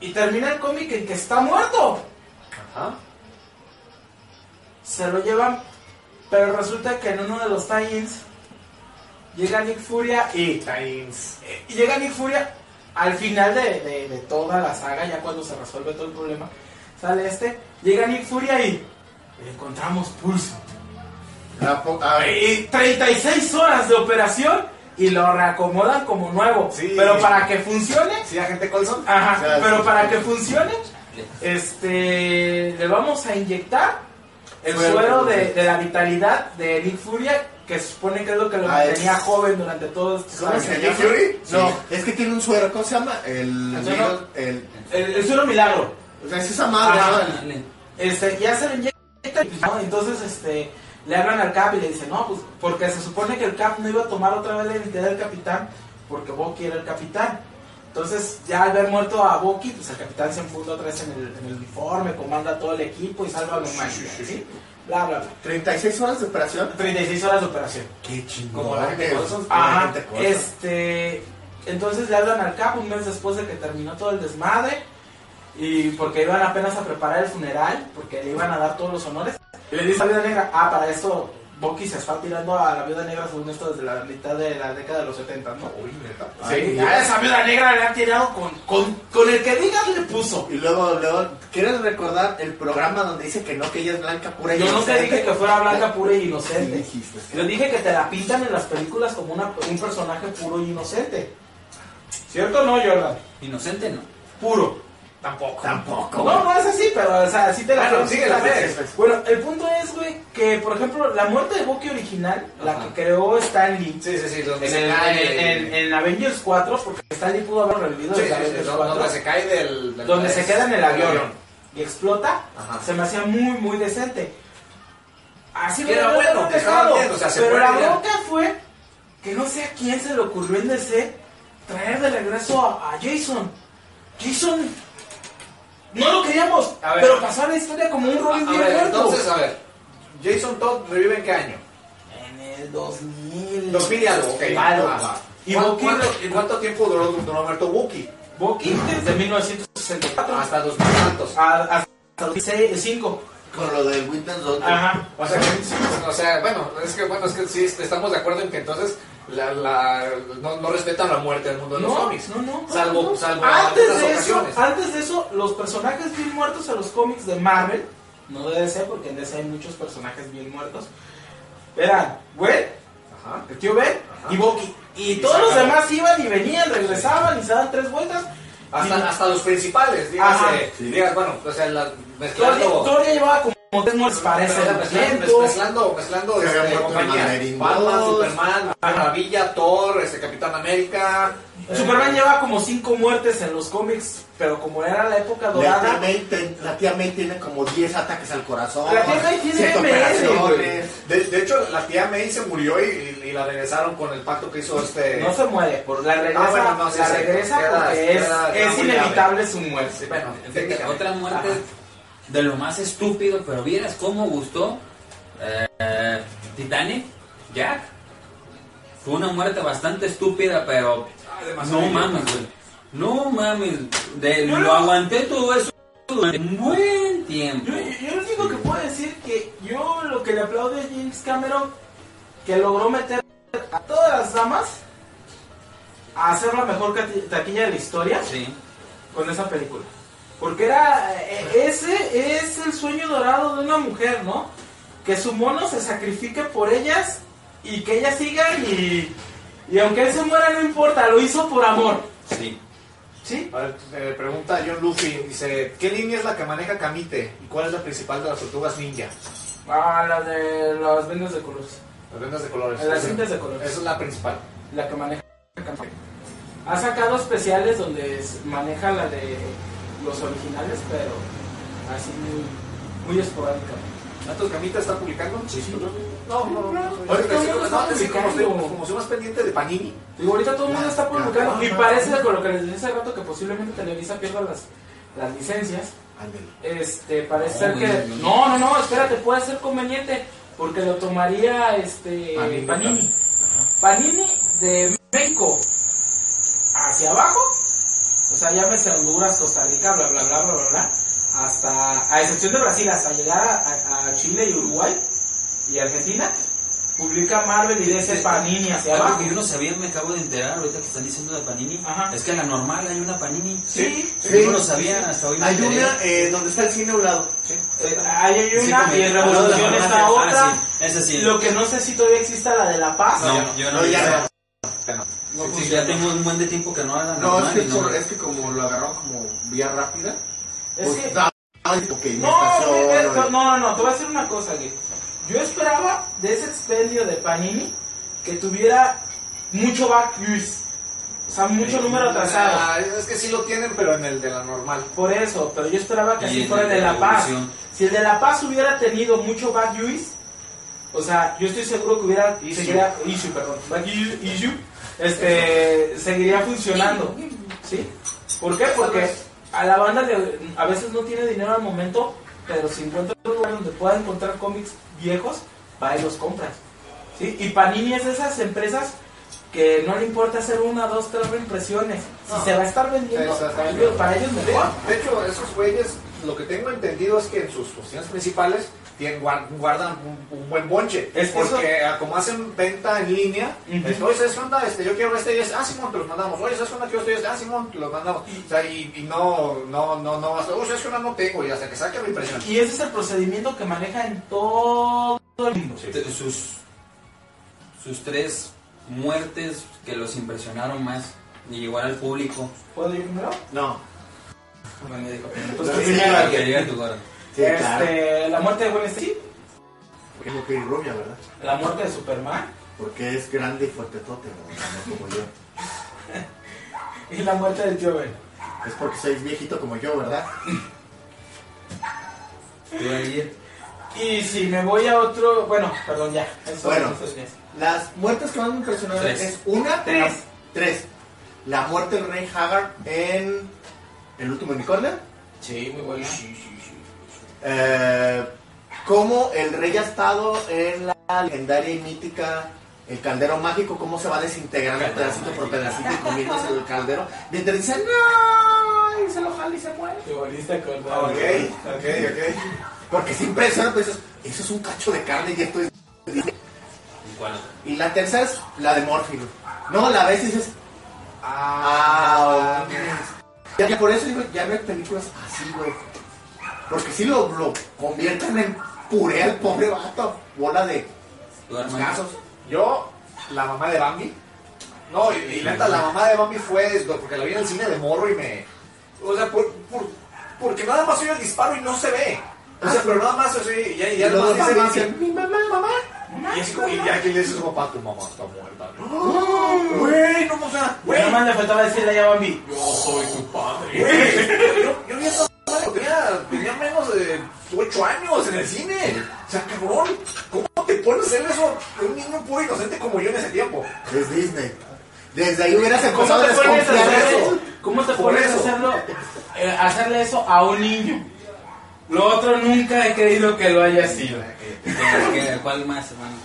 Y termina el cómic en que está muerto. Ajá. Se lo llevan, pero resulta que en uno de los tie-ins llega Nick Furia y Times. y llega Nick Furia al final de, de- de toda la saga, ya cuando se resuelve todo el problema, sale este, llega Nick Furia y encontramos pulso. A ver, Y 36 horas de operación y lo reacomodan como nuevo. Sí. Pero para que funcione, ¿Sí, agente Colson? ajá, O sea, pero sí. para que funcione, este, le vamos a inyectar el Suero, suero de, de la vitalidad de Nick Furia, que se supone que es lo que lo Ah, es- mantenía joven durante todos estos ¿Cómo años. se ¿Nick llama? Fury? No, es que tiene un suero, ¿cómo se llama? El... ¿El suero? el, El, el suero milagro. o sea, es esa madre, Ajá. ¿no? El-. Este, ya se lo inyecta, ¿no? entonces este, le hablan al Cap y le dicen, no, pues porque se supone que el Cap no iba a tomar otra vez la identidad del capitán, porque Bucky era el capitán. Entonces, ya al ver muerto a Bucky, pues el capitán se enfunda otra vez en el, en el uniforme, comanda todo el equipo y salva a los humanidad, ¿sí? Bla, bla, bla. 36 horas de operación. 36 horas de operación. Qué chingón. Como la gente. Ajá, este, entonces le hablan al Cap un mes después de que terminó todo el desmadre y porque iban apenas a preparar el funeral, porque le iban a dar todos los honores. Y le dice a la negra, ah, para esto Bucky se está tirando a la viuda negra según esto desde la mitad de la década de los 70, ¿no? Uy, neta. Sí, a esa viuda negra le han tirado con, con, con el que digas le puso. Y luego, luego, ¿quieres recordar el programa donde dice que no, que ella es blanca pura y Yo no te inocente? dije que fuera blanca, pura y Sí, inocente. dijiste. Yo dije que te la pintan en las películas como una, un personaje puro y inocente. ¿Cierto o no, Jordan? Inocente no. Puro. Tampoco. Tampoco. No, no es así, pero o sea, así te la Bueno, sí sigue te la la vez. ves. Bueno, el punto es, güey, que por ejemplo, la muerte de Bucky original, la Ajá. que creó Stan Lee Sí, sí, sí, donde en, se el- cae. en- en- en Avengers 4, porque Stan Lee pudo haber revivido Sí, en sí, sí, Avengers donde 4, se cae del. del- donde se queda en el avión avión. y explota, Ajá. se me hacía muy, muy decente. Así Que era lo bueno, que estaba bien, o sea, se Pero la bronca fue que no sé a quién se le ocurrió en DC traer de regreso a, a Jason. Jason, no lo queríamos, A ver. pero pasó a la historia como un Robin bien entonces, a ver. Jason Todd revive en qué año? En el 2000. 2000 y algo, ok. Algo. Ah. Y ¿Cuánto, Bucky, cuánto- cuánto tiempo duró, duró muerto Wookiee? Bucky desde 1964 Hasta 2000 tantos. hasta 2005. Con lo del Winter Soldier. Ajá. O sea, que- o sea, bueno, es que bueno, es que sí estamos de acuerdo en que entonces la, la, no, no respetan la muerte del mundo de los cómics. no, no. Salvo, salvo antes de eso, antes de eso, los personajes bien muertos en los cómics de Marvel, no de DC, porque en DC hay muchos personajes bien muertos, eran Gwen, Ajá. el tío Ben Ajá. y Bucky. Y, Y todos los demás iban y venían, regresaban y se daban tres vueltas. Hasta, Y- hasta los principales, dígase, digas, bueno, o sea, la, mezclando. Toria llevaba como para ese Pero, mezclando, mezclando, este, Batman. Superman, Maravilla, Thor, este, Capitán América. Superman eh, lleva como cinco muertes en los cómics, pero como era la época La tía, dorada, May, ten- la tía May tiene como 10 ataques al corazón. La tía May tiene operaciones. De, de hecho, la tía May se murió y, y la regresaron con el pacto que hizo este. no se muere, por la regresa, Ah, bueno, no, sí, la sí, regresa queda- porque queda- es, queda es muy inevitable su muerte. Sí, bueno, Fíjate, técnicamente. otra muerte Ajá. De lo más estúpido, pero vieras cómo gustó eh, Titanic, Jack. Fue una muerte bastante estúpida, pero no mames, güey. No mames, de, lo aguanté todo eso durante un buen tiempo. Yo, yo, yo lo único que puedo decir que yo lo que le aplaudo a James Cameron que logró meter a todas las damas a hacer la mejor taquilla de la historia Sí. con esa película. Porque era eh, ese es el sueño dorado de una mujer, ¿no? Que su mono se sacrifique por ellas y que ellas sigan y, y aunque él se muera no importa, lo hizo por amor. Sí. ¿Sí? A ver, eh, pregunta John Luffy, dice, ¿qué línea es la que maneja Kamite? ¿Y cuál es la principal de las tortugas ninja? Ah, la de las vendas de colores. Las vendas de colores. Las cintas de colores. Esa es la principal. la que maneja Campbell. Ha sacado especiales donde maneja la de los originales, pero así muy, muy esporádicamente. ¿Tantos Kamita está publicando? Sí, No, no, no. no, Ahorita no, todo el mundo está no, sí, como, soy más pendiente de Panini. Digo, ahorita todo el mundo está publicando. Y parece con lo que les dije hace rato que posiblemente Televisa pierda las, las licencias. Este, parece ser que. no, no. No, no, no, espérate, puede ser conveniente. Porque lo tomaría este Panini. Panini. Panini de México hacia abajo, o sea, llámese Honduras, Costa Rica, bla, bla, bla, bla, bla, bla, hasta, a excepción de Brasil, hasta llegar a, Chile y Uruguay y Argentina, publica Marvel y DC Panini hacia Algo abajo. que yo no sabía, me acabo de enterar ahorita que están diciendo de Panini. Ajá. Es que en la normal hay una Panini. Sí, Yo no lo sabía, hasta hoy Hay una eh, donde está el cine a un lado. eh, ahí hay Sí, una y en Revolución la está otra. Ah, sí, esa sí. Lo que no sé si todavía exista la de La Paz. No, yo no, No, ya no. no. Sí, ya tengo un buen de tiempo que no haga No, es normal que, y no- por- es que como lo agarraron como vía rápida. Es pues, que- da- No, estación, no, no, no, te voy a decir una cosa, güey. Yo esperaba de ese expendio de Panini que tuviera mucho back use. O sea, mucho número atrasado. Ah, es que sí lo tienen, pero en el de la normal. Por eso, pero yo esperaba que Y así fuera el de La Paz. Si el de La Paz hubiera tenido mucho back use, o sea, yo estoy seguro que hubiera Issue. seguiría, issue, perdón, issue, este, seguiría funcionando, ¿sí? ¿Por qué? Porque a la banda le- a veces no tiene dinero al momento, pero si encuentra un lugar donde pueda encontrar cómics viejos, va y los compras, ¿sí? Y Panini es de esas empresas que no le importa hacer una, dos, tres reimpresiones. Si No. se va a estar vendiendo, para ellos De, mejor. de hecho, esos güeyes, lo que tengo entendido es que en sus oficinas principales tienen, guar- guardan un, un buen bonche. Es que porque ah, como hacen venta en línea, Ujú. es, oye, ¿sabes qué onda? Este, yo quiero este y este, ah, Simón, te los mandamos. Oye, ¿sabes qué onda? Quiero este y este, ah, Simón, te los mandamos. O sea, y, y no, no, no, no, hasta, oye, ¿sabes qué onda? No tengo, y hasta que saque la impresión. Y ese es el procedimiento que maneja en todo el mundo. Te- sus sus tres muertes que los impresionaron más y igual al público ¿Puedo ir primero? No. Bueno, dijo, pues, Sí, que llega tu Sí, claro. este, la muerte de Gwen Stacy, Porque no quiere rubia, ¿verdad? la muerte de Superman Porque es grande y fuertetote, ¿verdad? No como yo. y la muerte del Joven. Es porque sois viejito como yo, ¿verdad? Y si me voy a otro, bueno, perdón, ya. Eso, Bueno. eso es. Las muertes que más me impresionaron Tres. es una. Tres. Tres. La muerte del rey Haggard en El último unicornio. Sí, muy buena. Eh, cómo el rey ha estado en la legendaria y mítica El Caldero Mágico, cómo se va desintegrando pedacito por pedacito y comiéndose el caldero. Mientras dice, no, y se lo jala y se muere. Te volviste a acordar. Ok, ok, ok. Porque se impresiona, pues eso eso es un cacho de carne y esto es... ¿Cuál? Y la tercera es la de Morphin. No, la ves y dices, Ah, ah, ya, ya por eso digo, ya no hay películas así, güey. Porque si lo, lo convierten en puré al pobre vato, bola de casos. Yo, la mamá de Bambi. No, y, y la neta, la mamá de Bambi fue porque la vi en el cine de morro y me. O sea, por, por- porque nada más oye el disparo y no se ve. O sea, pero nada más, o sea, y ya, ya luego nomás dice Bambi Bambi. dice, mi mamá, mamá. Y, como- y ya que le dice a su papá, tu mamá está muerta. ¡Oh, Güey, no, o sea, güey. Nada más le faltaba decirle a Bambi. Yo soy tu padre. Yo, yo vi esa tenía, tenía menos de 8 años en el cine. O sea, cabrón, ¿cómo te pones a hacer eso a un niño puro inocente como yo en ese tiempo? Es Disney. Desde ahí hubieras ¿Cómo empezado a desconfiar eso. ¿Cómo te Por pones a eso. hacerlo, eh, hacerle eso a un niño? Lo otro nunca he creído que lo haya sido. ¿Qué- qué- ¿Cuál más, hermano?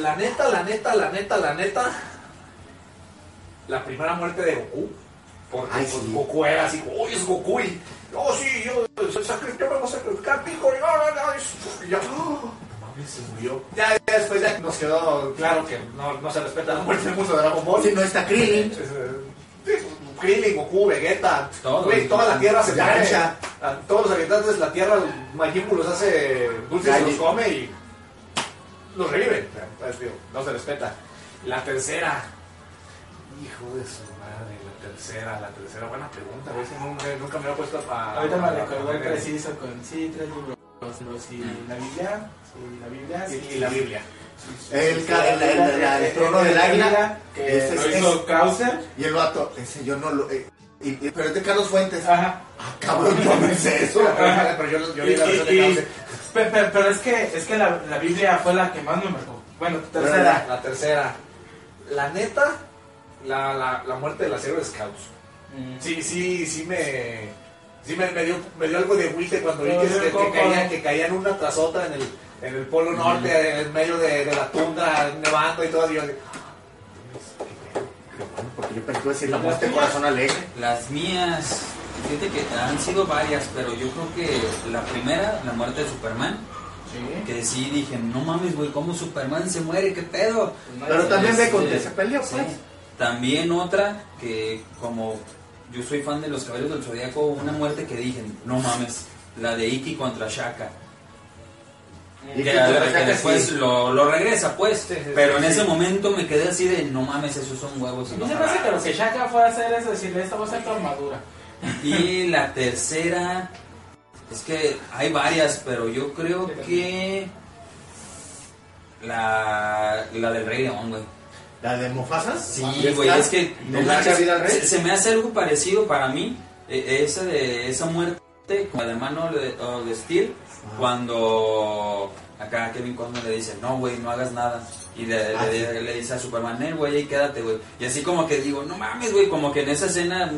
La neta, la neta, la neta, la neta. La primera muerte de Goku. Porque Ay, pues, sí. Goku era así, uy, es Goku y. Oh, sí, yo, yo, yo me voy a sacrificar pico y no, y ya. ¡oh! mames, se murió. Ya, ya después ya nos quedó claro que no, no se respeta la muerte del mundo de Dragon Ball. Si no está Krillin. Sí, Krillin, Goku, Vegeta, güey, toda la tierra se cancha. A todos los habitantes de la tierra, Majin Buu los hace dulces y los come y los reviven. Digo, no se respeta. La tercera, hijo de su madre, tercera, la tercera, buena pregunta. A veces nunca, nunca me había puesto a. Ahorita me recordé a- preciso con sí, tres libros. Los y la Biblia, sí, la Biblia, sí, Y, y la Biblia. El, el, el- el- el trono del águila. que Ese lo es- hizo Krauser. Y el vato, ese yo no lo. eh, y- y- pero es de Carlos Fuentes. Ajá. Ah, cabrón, no eso. Pero yo, yo Y- vi la versión de y- y- Krause. pero es que, es que la, la Biblia fue la que más me marcó. Bueno, tercera. La, la tercera. La neta, la, la, la muerte de las Hero Scouts. Mm. Sí, sí, sí me. Sí me, me dio, me dio algo de agüite cuando vi que, caían, que caían una tras otra en el, en el polo norte, en medio de, de la tundra, nevando y todo. Y yo de, Porque yo pensé que decir la ¿Las muerte de corazón alegre. Las mías, fíjate que han sido varias, pero yo creo que la primera, la muerte de Superman, Que sí dije, no mames, güey, ¿cómo Superman se muere? ¿Qué pedo? Pero también ve con Este, que se peleó, sí. Pues. También otra que como yo soy fan de los Caballeros del Zodíaco, una muerte que dije, no mames, la de Iki contra Shaka. Y Que, que contra que Shaka, después sí. lo, lo regresa, pues. Sí, sí, pero sí, en sí. ese momento me quedé así de, no mames, esos son huevos. Y no se me hace que lo paradas". que Shaka fue a hacer es decirle, esta va a ser tu armadura. Y la tercera, es que hay varias, pero yo creo que la, la del Rey León, güey. ¿La de Mufasa? Sí, ¿Y güey, es que se, se me hace algo parecido para mí, eh, esa de esa muerte, como la de mano de, de Steel, cuando acá Kevin Costner le dice, no, güey, no hagas nada. Y le, Ah, le- le dice a Superman, eh, güey, ahí quédate, güey. Y así como que digo, no mames, güey, como que en esa escena mm,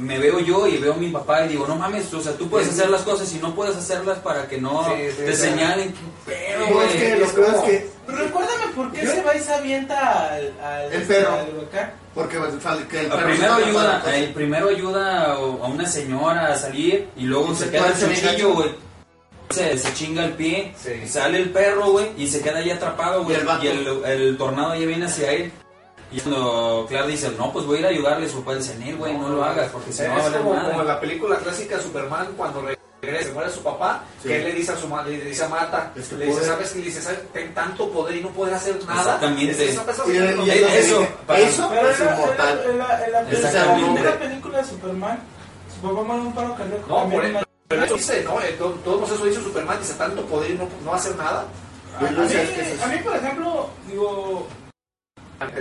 me veo yo y veo a mi papá y digo, no mames, o sea, tú puedes hacer las cosas y no puedes hacerlas para que no Sí, sí, te sí. señalen, qué pedo, es güey. que lo peor es que. Pero recuérdame por qué Yo- se va y se avienta al, al, El perro. al huracán. Porque que el El primero ayuda, atrapa, el primero ayuda a, una señora a salir y luego se queda el cuchillo, güey. Se, se chinga el pie, Sí. sale el perro, güey, y se queda ahí atrapado, güey. Y el. Y el, el tornado ya viene hacia él. Y cuando Clark dice, no, pues voy a ir a ayudarle, su papá dice, "Nel, güey, no lo hagas, porque si no va a valer como, madre". como en la película clásica Superman cuando regresa, se muere su papá, Sí. que él le dice a su ma- le dice a Marta, Es que le dice, poder. ¿sabes qué? Le dice, ¿sabes? Ten tanto poder y no poder hacer nada. Exactamente. Es- esa persona- Y, y que eso, dije, para- eso Pero es la, en la, inmortal. en la, en la, en la Exactamente. primera película de Superman, su papá de un paro cardíaco. No, por eso, pero eso dice, ¿no? Eh, to- Todos eso dice Superman, dice tanto poder y no, no hacer nada. A, Yo a no mí, a mí, por ejemplo, digo,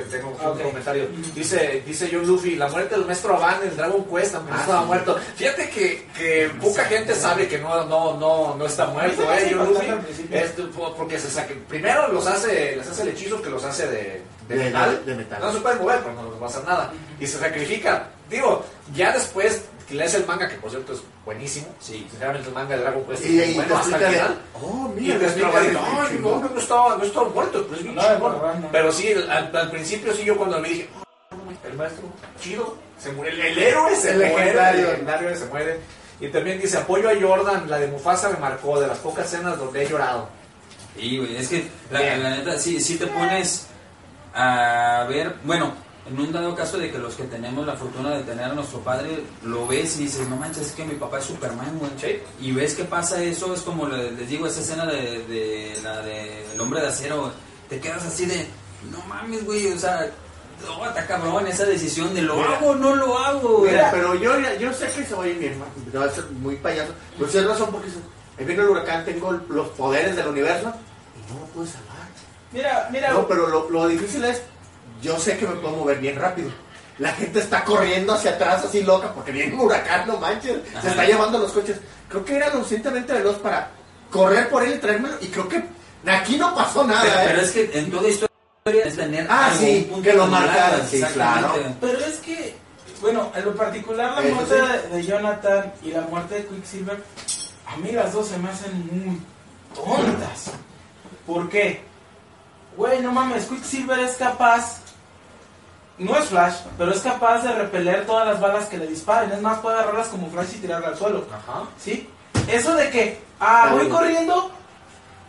tengo un Ah, ok. comentario. Dice, dice John Luffy, la muerte del maestro Van en Dragon Quest también Ah, estaba sí. muerto. Fíjate que, que poca gente sabe que no, no, no, no está muerto, eh, John Luffy. Es por- porque se saque, primero los hace, les hace el hechizo que los hace de, de De- metal. de metal. No se pueden mover, pero no les va a hacer nada. Y se sacrifica. Digo, ya después que lees el manga, que por cierto es buenísimo. Sí. Sinceramente el manga de Dragon Quest Y es bueno hasta el final. oh, Y mira, te explica, ay, no, no, no estaba, no estaba muerto, bien No, chingón. verdad, no. Pero sí, al, al principio sí yo cuando me dije, "Ah, el maestro, chido, se muere, el, el héroe se El muere, legendario. el legendario se muere. Y también dice, apoyo a Jordan, la de Mufasa me marcó, de las pocas escenas donde he llorado. Sí, güey, es que la, Bien. la neta, sí, sí te pones a ver, bueno, en un dado caso de que los que tenemos la fortuna de tener a nuestro padre, lo ves y dices, no manches, es que mi papá es Superman, güey. Sí. Y ves que pasa eso, es como le- les digo, esa escena de, de la de El Hombre de Acero, güey. te quedas así de, no mames, güey, o sea, no, está cabrón esa decisión de lo Mira. hago o no lo hago, güey. Mira, pero yo, yo sé que se oye bien, me va a ser muy payaso. Pero si es razón porque ahí viene el huracán, tengo los poderes del universo y no lo puedo salvar. mira, mira, No, pero lo, lo difícil es, yo sé que me puedo mover bien rápido. La gente está corriendo hacia atrás así loca porque viene un huracán, no manches. Ajá. Se está llevando los coches. Creo que era lo suficientemente veloz para correr por él y traérmelo. Y creo que aquí no pasó nada. Pero, ¿eh? pero es que en toda historia es tener Ah, sí, un punto que lo marcaran, sí, claro. pero es que, bueno, en lo particular la Eso muerte sí. de Jonathan y la muerte de Quicksilver, a mí las dos se me hacen muy tontas. ¿Por qué? Güey, no mames, Quicksilver es capaz, no es Flash, pero es capaz de repeler todas las balas que le disparen. Es más, puede agarrarlas como Flash y tirarlas al suelo. Ajá. ¿Sí? Eso de que, ah, voy corriendo,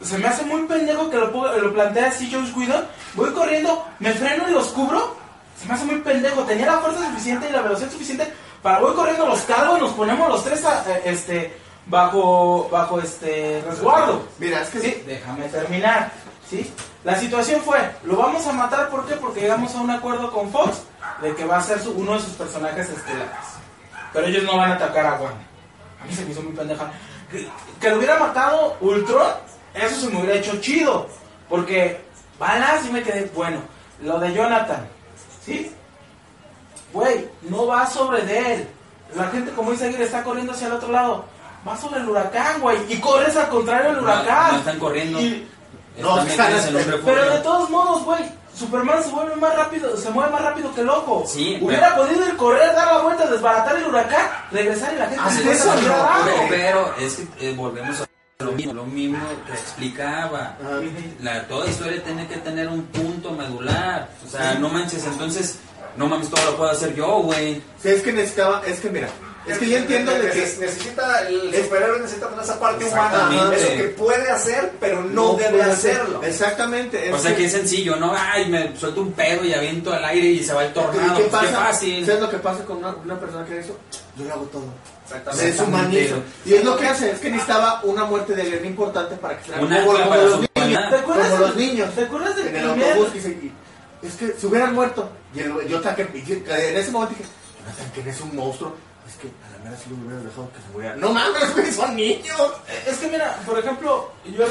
se me hace muy pendejo que lo, lo plantea así Josh Whedon. Voy corriendo, me freno y los cubro. Se me hace muy pendejo. Tenía la fuerza suficiente y la velocidad suficiente para voy corriendo, los cargo y nos ponemos los tres a- eh, este, bajo, bajo este resguardo. Mira, es que Sí, déjame terminar. ¿Sí? La situación fue, lo vamos a matar, ¿por qué? Porque llegamos a un acuerdo con Fox de que va a ser su- uno de sus personajes estelares. Pero ellos no van a atacar a Wanda. A mí se me hizo muy pendeja. Que, que lo hubiera matado Ultron, eso se me hubiera hecho chido. Porque balas y me quedé, bueno, lo de Jonathan, ¿sí? Güey, no va sobre de él. La gente, como dice Aguirre, está corriendo hacia el otro lado. Va sobre el huracán, güey. Y corres al contrario del No, huracán. no están corriendo. Y- No, metidos en un pero de todos modos, güey, Superman se vuelve más rápido, se mueve más rápido que loco. Sí, Hubiera podido ir correr, dar la vuelta, desbaratar el huracán, regresar y la gente Ah, se sí, eso no. Pero, pero es que eh, volvemos a lo mismo, lo mismo que explicaba. Ah, La, toda historia tiene que tener un punto medular. O sea, no manches, entonces, no mames, todo lo puedo hacer yo, güey. Sí, es que necesitaba, es que mira, Es que yo entiendo de que Neces- necesita el Es- superhéroe necesita tener esa parte humana, Exactamente. eso que puede hacer, pero no, debe puede hacer. hacerlo. Exactamente. O es sea que- que es sencillo, ¿no? Ay, me suelto un pedo y aviento al aire y se va el ¿Y tornado. ¿Qué Pues, pasa? Qué fácil. ¿Sabes lo que pasa con una, una persona que eso? Yo lo hago todo. Exactamente. Se deshumaniza. Y es lo que hace, es que necesitaba una muerte de alguien importante para que Un como, como para los niños. humanidad. ¿Te acuerdas Como los niños. ¿Te acuerdas del En el autobús que se- es que se hubieran muerto. Y el- yo taqué, y en ese momento dije, Jonathan, que eres un monstruo. Es que a la mera sí lo hubieras dejado que se muriera. No mames, güey, son niños. Es que mira, por ejemplo, yo,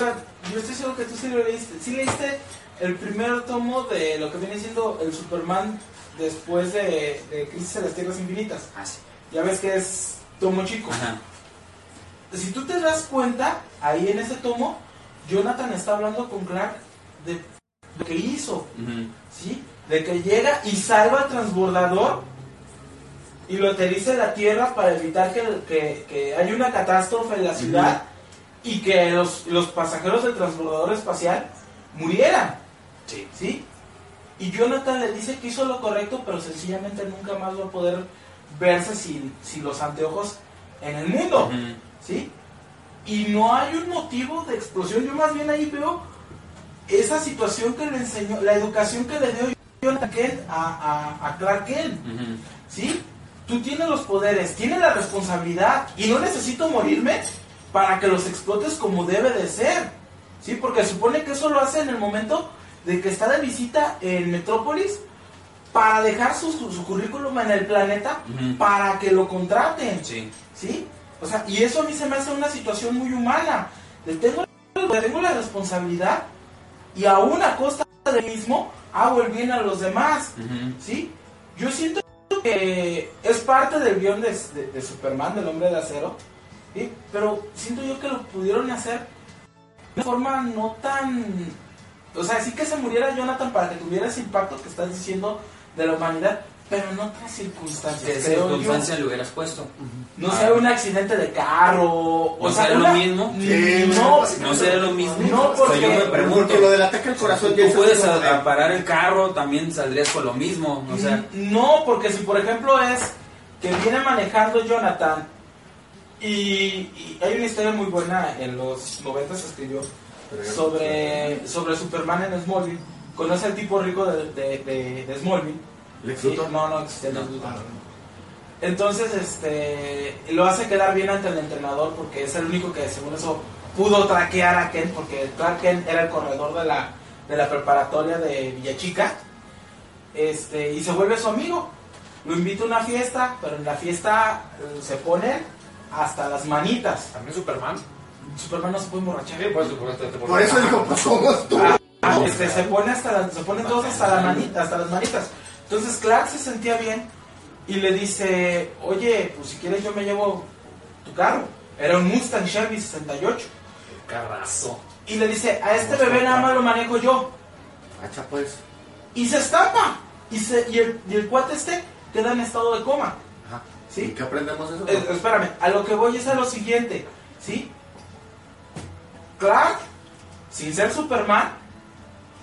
yo estoy seguro que tú sí lo leíste. Sí leíste el primer tomo de lo que viene siendo el Superman después de, de Crisis en las Tierras Infinitas. Ah, sí. Ya ves que es tomo chico. Ajá. Si tú te das cuenta, ahí en ese tomo, Jonathan está hablando con Clark de lo que hizo. ¿sí? De que llega y salva al transbordador y lo aterriza en la Tierra para evitar que, que, que haya una catástrofe en la ciudad y que los, los pasajeros del transbordador espacial murieran, Sí. ¿sí? Y Jonathan le dice que hizo lo correcto, pero sencillamente nunca más va a poder verse sin, sin los anteojos en el mundo. Ujú. ¿sí? Y no hay un motivo de explosión. Yo más bien ahí veo esa situación que le enseñó, la educación que le dio Jonathan a, a, a Clark Kent. ¿sí? Tú tienes los poderes, tienes la responsabilidad y no necesito morirme para que los explotes como debe de ser, ¿sí? Porque supone que eso lo hace en el momento de que está de visita en Metrópolis para dejar su, currículum en el planeta para que lo contraten. Sí. ¿Sí? O sea, y eso a mí se me hace una situación muy humana. De tengo, tengo la responsabilidad y aún a costa de mí mismo hago el bien a los demás. ¿Sí? Yo siento que es parte del guion de, de- Superman, del hombre de acero. Pero siento yo que lo pudieron hacer de una forma no tan... O sea, sí que se muriera Jonathan para que tuviera ese impacto que estás diciendo de la humanidad, pero en otras circunstancias. ¿Qué creo yo. circunstancia le hubieras puesto? No sea un accidente de carro. O ¿No sea, será una- lo mismo? Sí, no, ¿No será lo mismo? No, O porque- yo me pregunto. Porque lo del ataque al corazón ya Tú es puedes a- a parar el carro, también saldrías con lo mismo. O sea, no, porque si por ejemplo es que viene manejando Jonathan y, y hay una historia muy buena en los 90 se escribió sobre, sobre Superman en Smallville. Conoce al tipo rico de, de, de- de Smallville. Lex Sí, Luthor. no, no existe No. Lex Luthor. Entonces, este, lo hace quedar bien ante el entrenador porque es el único que, según eso, pudo traquear a Kent porque Clark Kent era el corredor de la, de la preparatoria de Villachica. Este, y se vuelve su amigo. Lo invita a una fiesta, pero en la fiesta eh, se ponen hasta las manitas. También Superman. Superman no se puede emborrachar. Sí, por eso, por eso, por Por eso dijo, pues somos tú. Ah, este, se pone hasta la- se ponen todos hasta la manita, hasta las manitas. Entonces Clark se sentía bien y le dice, oye, pues si quieres yo me llevo tu carro. Era un Mustang Chevy 68. Carrazo. Y le dice, a este bebé nada más lo manejo yo. Hacha pues. Y se estampa. Y, se, y, el, y el cuate este queda en estado de coma. Ajá. ¿Y ¿Sí? qué aprendemos de eso? Eh, espérame, a lo que voy es a lo siguiente, ¿sí? Clark, sin ser Superman,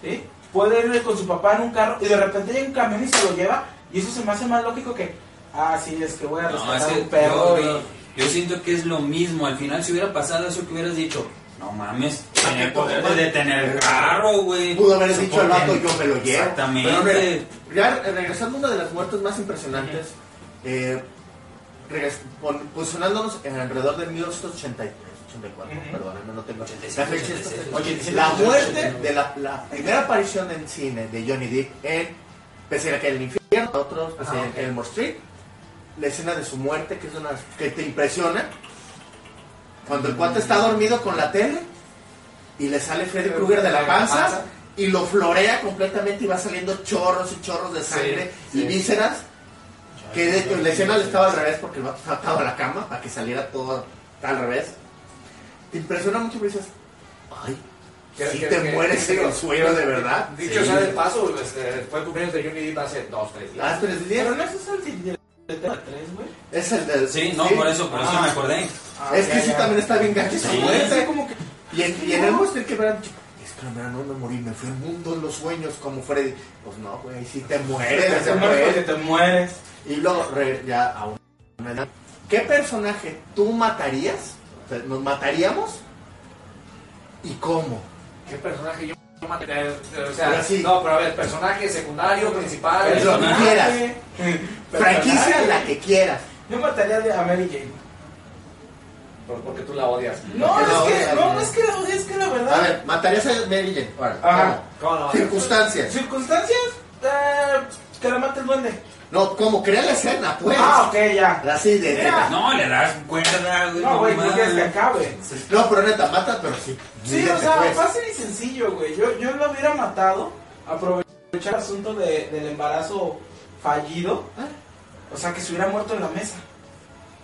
¿sí? Puede ir con su papá en un carro y de repente llega un camión y se lo lleva y eso se me hace más lógico que, ah, sí, es que voy a no, rescatar es que un perro yo, y- yo siento que es lo mismo. Al final, si hubiera pasado eso que hubieras dicho, no mames, tenía el poder de detener el carro, güey. Pudo haber dicho al vato, yo me lo llevo. Exactamente. Pero ya regresando a una de las muertes más impresionantes, eh, posicionándonos en alrededor de 1983, 84, Ujú. perdónenme, no tengo 86, la fecha. 86, esta- 87, La 88. muerte de la, la primera aparición en cine de Johnny Depp en Pese a que el infierno, otros, Pese el Elmore Street, la escena de su muerte, que es una que te impresiona, cuando el cuate está dormido con la tele y le sale Freddy Krueger de la panza y lo florea completamente y va saliendo chorros y chorros de sangre Sí, y sí. vísceras. Que de hecho la escena le estaba al revés porque el vato estaba atado a la cama para que saliera todo al revés. Te impresiona mucho y dices, ay, si te que- mueres en el sueño de verdad. Dicho Sí. sea de paso, este, fue el cumpleaños de Johnny Depp hace dos, tres días. Ah, pero es bien. Pero no es el de- tres, güey. Es el del. Sí, no, por eso, por eso Ah. me acordé. Ah, Es ya, que sí ya. también está bien gacho Sí. Sí, como que Y en, y en el monster que verán, es que mira, no me morí, me fui al mundo de los sueños como Freddy. Pues no, güey, si te mueres, te te mueres te mueres. Y luego re- ya a una edad ¿qué personaje tú matarías? O sea, ¿Nos mataríamos? ¿Y cómo? ¿Qué personaje yo maté? Eh, O sea, Pero sí. no, pero a ver, personaje secundario, principal. Lo que quieras. Franquicia la que quieras. Yo mataría a Mary Jane. Por- Porque tú la odias. No, es la que, odias, no, no es que la odie, es que la verdad. A ver, ¿matarías a Mary Jane? Ajá. ¿Cómo odias? Circunstancias. ¿Circunstancias? Eh, que la mate el duende. No, ¿cómo? Crea la escena, pues. Ah, ok, ya. Así de neta. No, le das cuerda, güey. No, güey, no quieres que acabe. No, pero neta, mata, pero sí. Sí, o sea, pues. fácil y sencillo, güey. Yo, yo lo hubiera matado, aprovechar el asunto de- del embarazo fallido. O sea, que se hubiera muerto en la mesa.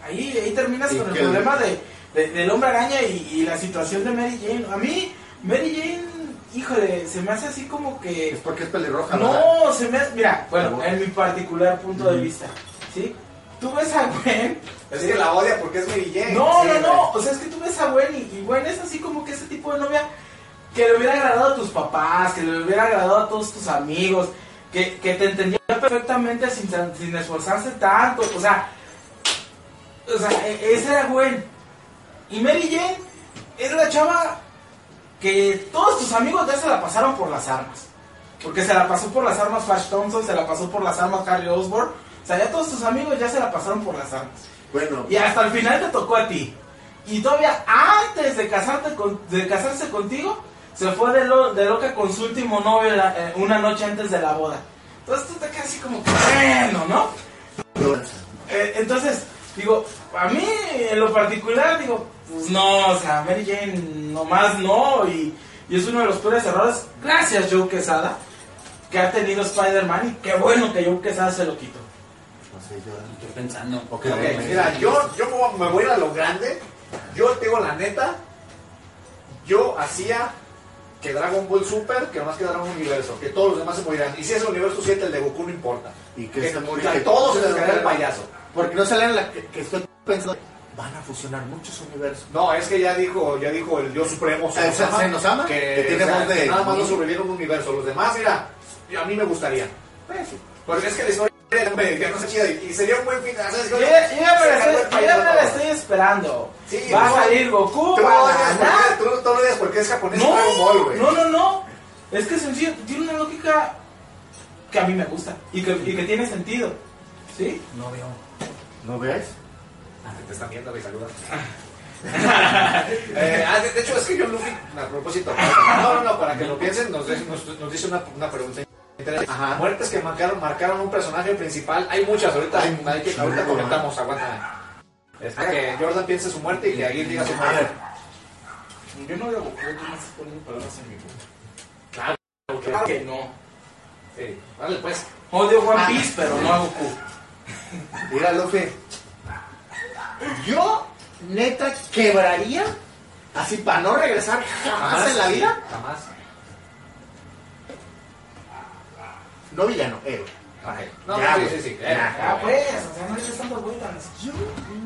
Ahí, ahí terminas Y con el problema de, de- del hombre araña y, y la situación de Mary Jane. A mí, Mary Jane, híjole, se me hace así como que... Es porque es pelirroja, ¿verdad? No, se me hace... Mira, bueno, en mi particular punto de vista, ¿sí? Tú ves a Gwen... Es ¿sí? que la odia porque es Mary Jane. No, Sí, no, no. O sea, es que tú ves a Gwen y, y Gwen es así como que ese tipo de novia que le hubiera agradado a tus papás, que le hubiera agradado a todos tus amigos, que, que te entendía perfectamente sin, sin esforzarse tanto. O sea, o sea, e- esa era Gwen. Y Mary Jane es la chava que todos tus amigos ya se la pasaron por las armas. Porque se la pasó por las armas Flash Thompson, se la pasó por las armas Harry Osborn. O sea, ya todos tus amigos ya se la pasaron por las armas. Bueno, Y hasta el final te tocó a ti. Y todavía antes de, casarte con- de casarse contigo, se fue de, lo- de loca con su último novio la- eh, una noche antes de la boda. Entonces tú te quedas así como que, bueno, ¿no? Eh, entonces, digo, a mí en lo particular, digo, pues no, o sea, Mary Jane nomás no. Y, y es uno de los peores errores. Gracias, Joe Quesada, que ha tenido Spider-Man. Y qué bueno que Joe Quesada se lo quitó. no sé, yo... Estoy pensando. Ok, Ok, ok, mira, yo, yo me- voy a ir a lo grande. Yo te digo la neta. Yo hacía que Dragon Ball Super, que nomás quedara un universo, que todos los demás se murieran. Y si ese universo 7, el de Goku no importa. Y que, Que, se murió. sea, todos se les cayera el payaso. Porque no salen la que, que estoy pensando. Van a fusionar muchos universos. No, es que ya dijo, ya dijo el Dios Supremo, Ah, ¿se- se nos ama? que, Que tiene o sea, voz de- que nada más no sobrevivieron un universo. Los demás, mira, a mí me gustaría. Porque es que la historia ya no se chida y, sería un buen final. Yo me la estoy, esperando. Sí, Va a no. salir Goku, Tú va a odias ganar. porque, tú, tú lo odias porque es japonés Dragon Ball, No, güey. no, no, no. Es que sencillo, tiene una lógica que a mí me gusta y que, y que tiene sentido. ¿Sí? No veo. ¿No ves? Te están viendo, me saludan. Eh, ah, de, de hecho, es que yo, Luffy, a propósito, no, no, no, para que lo piensen, nos, de- nos, nos dice una, una pregunta interesante. Ajá. Muertes que marcaron, marcaron un personaje principal, hay muchas, ahorita, Hay hay que, ahorita comentamos, aguanta. Espera que Jordan piense su muerte y que Aguirre diga su muerte. Yo no a Goku, yo no estoy poniendo palabras en mi boca. Claro, Claro que no. Sí, vale, pues. Odio One Piece, pero no a Goku. Mira, Luffy. Yo, neta, quebraría. Así para no regresar jamás en la vida. Jamás. No villano, héroe. Ok. No, Ya, sí, sí, sí. Ya. Ah, pues, o sea, no le eches tantas vueltas. Yo,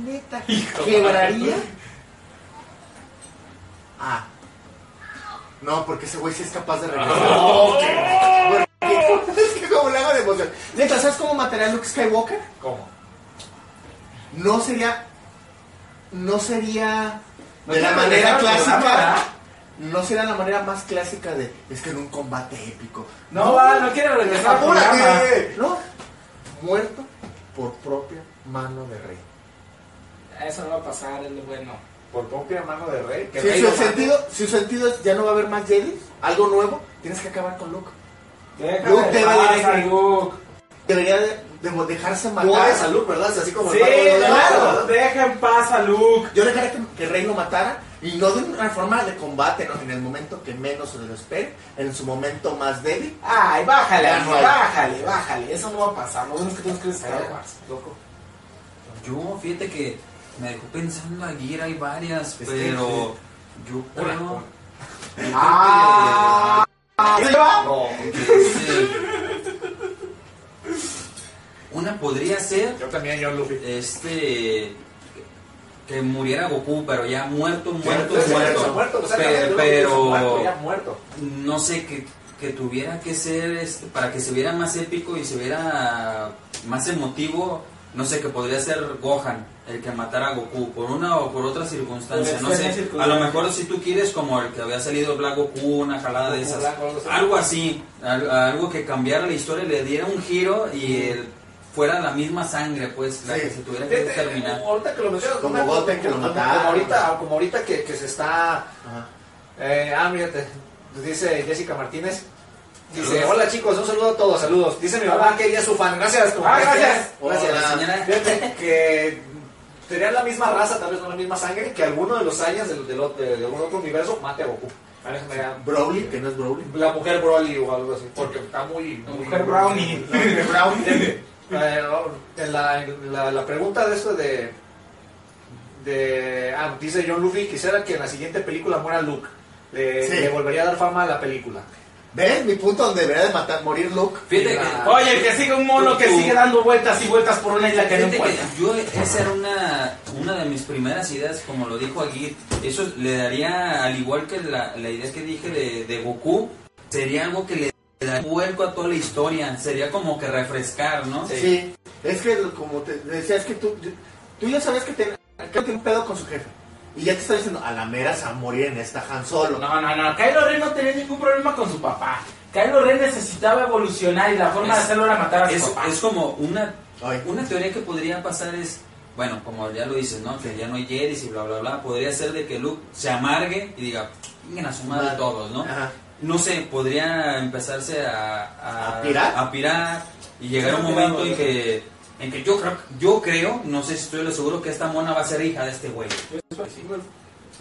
neta, quebraría. Ah. No, porque ese güey sí es capaz de regresar. Porque- Es que como le hago de emoción. Neta, ¿sabes cómo mataría a Luke Skywalker? ¿Cómo? No sería. No sería. De la manera clásica. No sería la manera más clásica de. Es que en un combate épico. No, va, no quiero regresar. ¡Apúrate! No. Muerto por propia mano de rey. Eso no va a pasar, es lo bueno. Por propia mano de rey. que Si rey su, sentido, si su sentido es ya no va a haber más Jedi, algo nuevo, tienes que acabar con Luke. Luke en debe paz, de- a Luke. Debería de, de dejarse matar. a Luke, ¿verdad? Así como Sí, el claro, ¿verdad? deja en paz a Luke. Yo dejaría que, que Rey lo matara y no de una forma de combate, ¿no? En el momento que menos se lo espere, en su momento más débil. Ay, bájale, no hay. bájale, bájale. Eso no va a pasar. Lo bueno es que tienes que Wars. Loco. Yo, fíjate que me dejó pensando Aguirre, hay varias, pero yo creo... Ah. No, una podría ser yo también, yo Luffy. este que muriera Goku, pero ya muerto, muerto, Muerto, muerto. muerto, o sea, Pe- también, pero muerto, ya muerto. no sé que, que tuviera que ser este, para que se viera más épico y se viera más emotivo no sé, que podría ser Gohan el que matara a Goku por una o por otra circunstancia, no sé, a lo mejor si tú quieres como el que había salido Black Goku, una jalada de esas, Black, algo así. algo que cambiara la historia, le diera un giro y el- fuera la misma sangre, pues, la Sí. que se tuviera que Fíjate, determinar. Ahorita que lo mencionas, Como una- Goten que lo como- mataron. Como ahorita, como ahorita que, que se está. Ajá. Eh, ah, mírate. Dice Jessica Martínez. Dice: Saludos. Hola chicos, un saludo a todos, saludos. Dice mi mamá que ella es su fan. Gracias, Ah, que- gracias. Gracias, Hola. señora. Fíjate que tenían la misma raza, tal vez no la misma sangre, que alguno de los años del, del, ot- de, de algún otro universo mate a Goku. A ver, me da- Broly, que no es Broly. La mujer Broly o algo así, porque está muy. La muy- mujer Brownie. Eh, en la, en la, la pregunta de esto de, de ah, dice John Luffy quisiera que en la siguiente película muera Luke le, Sí. le volvería a dar fama a la película ¿Ves mi punto donde debería de matar, morir Luke? Fíjate la- que, Oye, que sigue un mono que Tú- sigue dando vueltas y vueltas por una isla que no encuentra. que yo, esa era una, una de mis primeras ideas, como lo dijo Aguirre. Eso le daría, al igual que la, la idea que dije de, de Goku, sería algo que le daría vuelco a toda la historia. Sería como que refrescar, ¿no? Sí. Es que, como te decía, es que tú, tú ya sabes que tiene, que tiene un pedo con su jefe. Y ya te está diciendo, a la mera se va a morir en esta Han Solo. No, no, no. Kylo Ren no tenía ningún problema con su papá. Kylo Ren necesitaba evolucionar y la forma de hacerlo era matar a su Es, papá. es como una, Ay. una teoría que podría pasar es, bueno, como ya lo dices, ¿no? Que ya no hay Jedis y bla, bla, bla. Podría ser de que Luke se amargue y diga, vengan a su madre todos, ¿no? Ajá. no sé, podría empezarse a, ¿A pirar? a pirar y llegar a un momento en que, en que yo creo, yo creo, no sé si estoy lo seguro, que esta mona va a ser hija de este güey.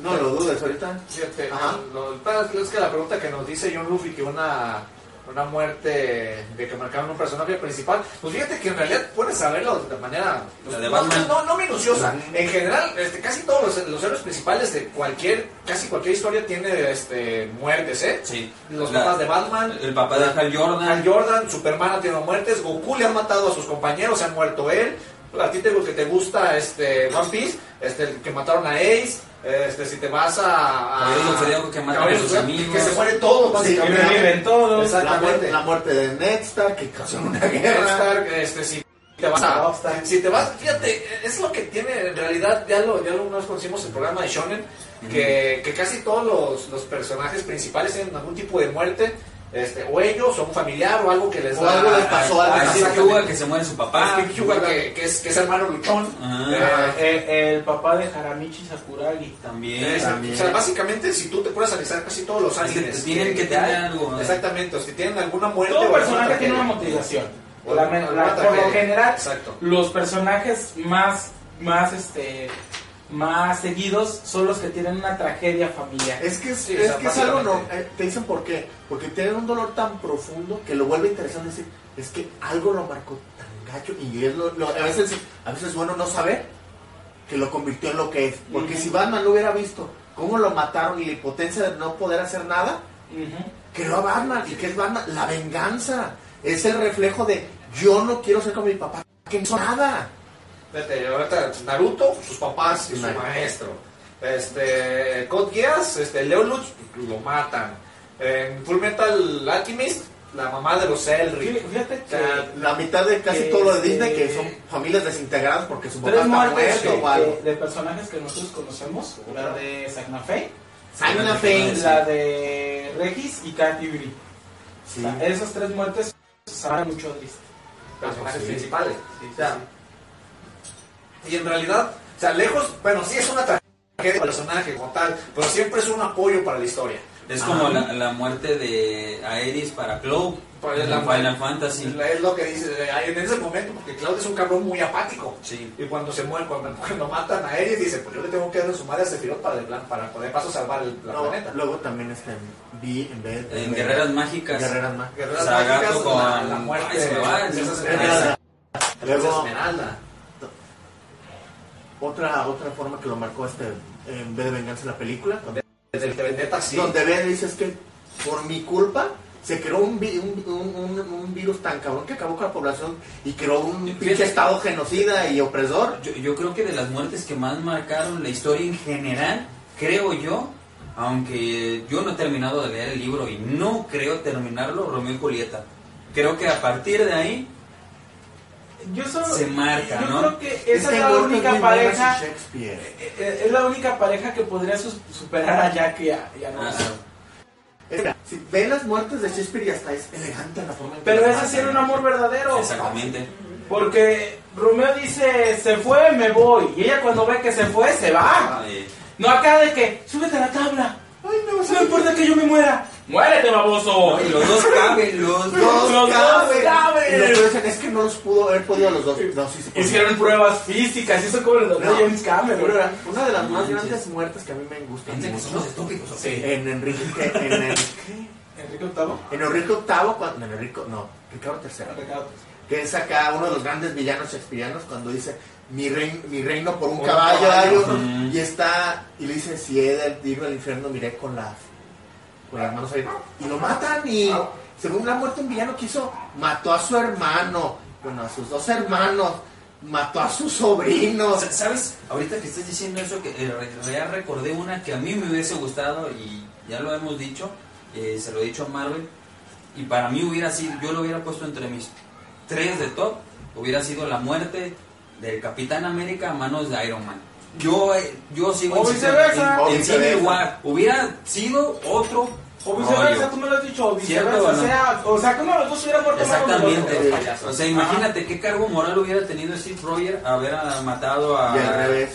No lo dudes ahorita. Fíjate, Ajá. lo- lo- es que la pregunta que nos dice John Luffy que una una muerte de que marcaron un personaje principal, pues fíjate que en realidad puedes saberlo de manera de no, no, no minuciosa. En general, este, casi todos los, los héroes principales de cualquier, casi cualquier historia tiene este muertes, ¿eh? Sí. Los La- papás de Batman, El papá de Hal Jordan. Hal Jordan, Superman ha tenido muertes, Goku le han matado a sus compañeros, se han muerto él. A ti te, que te gusta este One Piece, este que mataron a Ace, este si te vas a, Caballeros del Zodiaco que matan a sus amigos. que se muere todo básicamente. reviven todos. La muerte, Exactamente. la muerte de Ned Stark, que causó una Ned guerra. Stark, este, si te vas a, si te vas, fíjate, es lo que tiene en realidad, ya lo, ya lo una vez conocimos el programa de Shonen, que, que casi todos los, los personajes principales tienen algún tipo de muerte, este, o ellos, o un familiar, o algo que les O da- algo les pasó, a- A que se muere su papá. Steve Hyuga, que, que es, que es hermano luchón. Ah. Eh, Eh, el papá de Haramichi Sakuragi. También. es- también. o sea, básicamente, si tú te puedes analizar casi todos los Es que animes, tienen que tener algo. Exactamente, o si tienen alguna muerte. Todo personaje tiene una motivación. O La- por lo general, Exacto. los personajes más, más, este, más seguidos son los que tienen una tragedia familiar. Es que es, Sí, es que es algo, no, eh, te dicen por qué. Porque tienen un dolor tan profundo que lo vuelve interesante decir, es que algo lo marcó tan gacho y es lo- lo- a, veces, a veces es bueno no saber que lo convirtió en lo que es. Porque si Batman lo hubiera visto, cómo lo mataron y la impotencia de no poder hacer nada, Ujú. creó a Batman. ¿Y qué es Batman? La venganza. Es el reflejo de yo no quiero ser como mi papá, que no hizo nada. Fíjate, ahorita Naruto, sus papás y su maestro. Este, Code Geass, este, Leolux, lo matan. En Full Metal Alchemist, la mamá de los Elric. Fí- Fíjate que La mitad de casi todo lo de Este- Disney que son familias desintegradas porque su papá está muerto o algo. de, de personajes que nosotros conocemos, la de Sagnafei, Simon Fane. la de Regis y. Sí. O sea, esas tres muertes saben mucho triste. personajes Sí. principales. Sí, O sea, y en realidad, o sea, lejos, bueno, sí es una tragedia del personaje como tal, pero siempre es un apoyo para la historia. Es como la, la muerte de Aeris para Cloud Pues en la- Final Fantasy. Es lo que dice eh, en ese momento, porque Cloud es un cabrón muy apático. Sí. Y cuando se muere, cuando, cuando matan a Ares, dice, pues yo le tengo que dar su madre a Sephiroth para, plan, para poder paso salvar el la No, planeta. luego también está en B en vez de En Guerreras Mágicas. Guerreras Mágicas. Guerreras Sagato Mágicas, con- la, la muerte Ay, se va. Luego- Esmeralda. Otra otra forma que lo marcó este en vez de venganza en la película, donde, Vendetta, sí. donde ve dice es que por mi culpa se creó un, vi- un, un- un- virus tan cabrón que acabó con la población y creó un pinche estado genocida y opresor. Yo, yo creo que de las muertes que más marcaron la historia en general, creo yo, aunque yo no he terminado de leer el libro y no creo terminarlo, Romeo y Julieta. Creo que a partir de ahí yo solo, se marca, yo ¿no? creo que Es esa es hay la única pareja, Shakespeare. eh, eh, es la única pareja que podría superar a Jack y a, y a Ah, si ven las muertes de Shakespeare y hasta es elegante la forma en que Pero ese sí era un amor verdadero. Exactamente. Porque Romeo dice, se fue, me voy. Y ella cuando ve que se fue, se va. Eh, No acá de que, súbete a la tabla. Ay, no, no importa que yo me muera. Muérete, baboso. no, y los dos caben, los dos. Los Los dos caben. caben. Y lo que dicen es que no los pudo haber podido a los dos. No, sí se pudo. Hicieron pruebas físicas, eso como el doctor No. James Cameron. Una de las más grandes muertes que a mí me gustan Piensa que mucho. somos estúpidos. Sí. En Enrique, en, en, Enrique VIII. en Enrique VIII, cuando, en Enrique, no, Ricardo III, que es acá uno de los grandes villanos shakespearianos cuando dice mi, rein- mi reino por un Por caballo, y está y le dice si he de ir al infierno miré con las con las manos ahí y lo matan y según la muerte un villano que hizo mató a su hermano bueno a sus dos hermanos mató a sus sobrinos Sa- ¿Sabes? Ahorita que estás diciendo eso, que eh, ya recordé una que a mí me hubiese gustado y ya lo hemos dicho, eh, se lo he dicho a Marvel, y para mí hubiera sido, yo lo hubiera puesto entre mis tres de top, hubiera sido la muerte del Capitán América a manos de Iron Man. Yo, eh, yo sigo O insistiendo viceversa. en- en Civil. War. Hubiera sido otro O viceversa, tú me lo has dicho, o ¿Cierto viceversa. o no? Sea, o sea, de los dos hubiera muerto Exactamente. los. O sea, imagínate qué cargo moral hubiera tenido Steve Rogers haber matado a... y al revés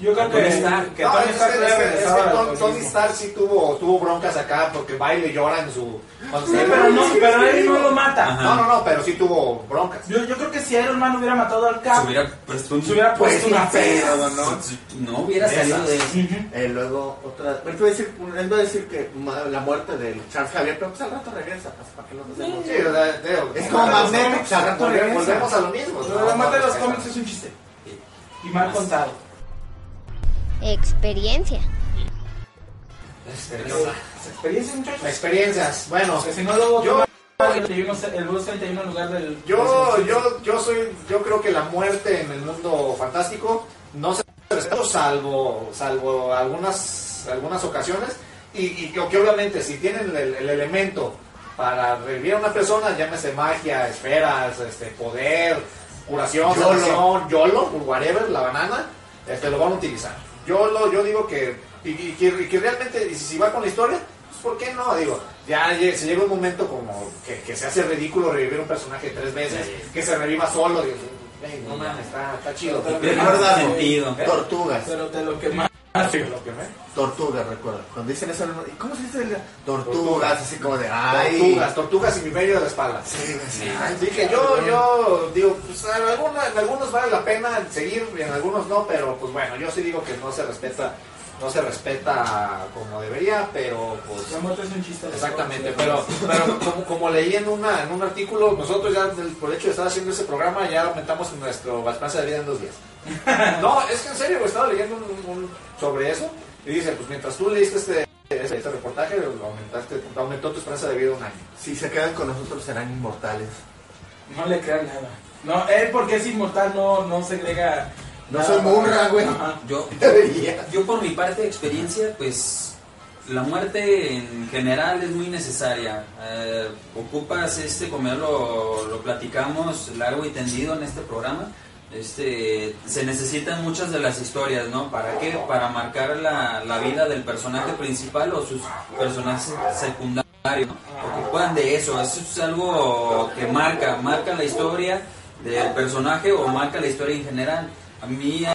Yo creo que, Tony Stark. que No, Tony es, Stark es que- es que Tony. Stark sí tuvo, tuvo broncas acá porque baile y llora en su... Sí, pero no, pero él no lo mata. Ajá. No, no, no, pero sí tuvo broncas. Yo, yo creo que si Iron Man hubiera matado al Cap, Se hubiera puesto un... se hubiera pues puesto una pero peda. no No hubiera salido de eso. Ujú. Eh, luego otra él va a decir él va a decir que la muerte de Charles Javier pero pues al rato regresa pues, para que nos hacemos Sí, digo, Es como Magneto, pues, al rato regresa. Volvemos a lo mismo. Lo de la muerte de los No, no, cómics es un chiste. Y mal contado. Experiencia. Las experiencias, muchachos. Experiencias. Bueno, Si no, luego yo, el 31 el bus 31 en lugar del. yo, yo, yo soy, yo creo que la muerte en el mundo fantástico no se respeta salvo, salvo algunas, algunas ocasiones y, y que, que obviamente si tienen el, el elemento para revivir a una persona, llámese magia, esferas, este, poder, curación, Yolo. sanación, YOLO, whatever, la banana, este, lo van a utilizar. Yo, lo, yo digo que, y, y que, y que realmente, y si, va con la historia, pues ¿por qué no? Digo, ya se llega un momento como que, que se hace ridículo revivir un personaje tres veces, que se reviva solo, digo, "Ey, no mames, está, está chido. Pero- sentido. tortugas Pero te lo que me- tortugas recuerda. Cuando dicen eso ¿y cómo se dice tortugas así como de ay. Tortugas, tortugas y mi medio de la espalda. Sí, sí. Así que yo, yo digo, pues en algunos, en algunos vale la pena seguir y en algunos no, pero pues bueno, yo sí digo que no se respeta, no se respeta como debería, pero pues La muerte es un chiste. exactamente, pero, pero como, como leí en una, en un artículo, nosotros ya por el hecho de estar haciendo ese programa ya aumentamos nuestro esperanza de vida en dos días. No, es que en serio, estaba leyendo un- un- sobre eso y dice, pues mientras tú leíste este, este, este reportaje, aumentaste, aumentó tu esperanza de vida un año. si se quedan con nosotros serán inmortales No le crean nada. No, él porque es inmortal no, no segrega. No soy Munra, güey. Yo, yo por mi parte de experiencia, pues la muerte en general es muy necesaria. Eh, ocupas este, como ya lo, lo platicamos largo y tendido en este programa, este, se necesitan muchas de las historias, ¿no? ¿Para qué? Para marcar la, la vida del personaje principal o sus personajes secundarios, ¿no? Ocupan de eso, eso es algo que marca, marca la historia del personaje o marca la historia en general. A mí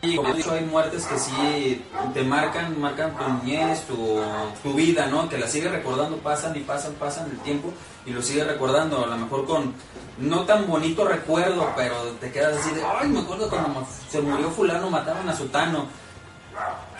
y como he dicho, hay muertes que sí te marcan, marcan tu niñez, tu, tu vida, ¿no? Que la sigues recordando, pasan y pasan, pasan el tiempo y lo sigues recordando, a lo mejor con no tan bonito recuerdo, pero te quedas así de, ay, me acuerdo cuando se murió fulano, mataron a sutano.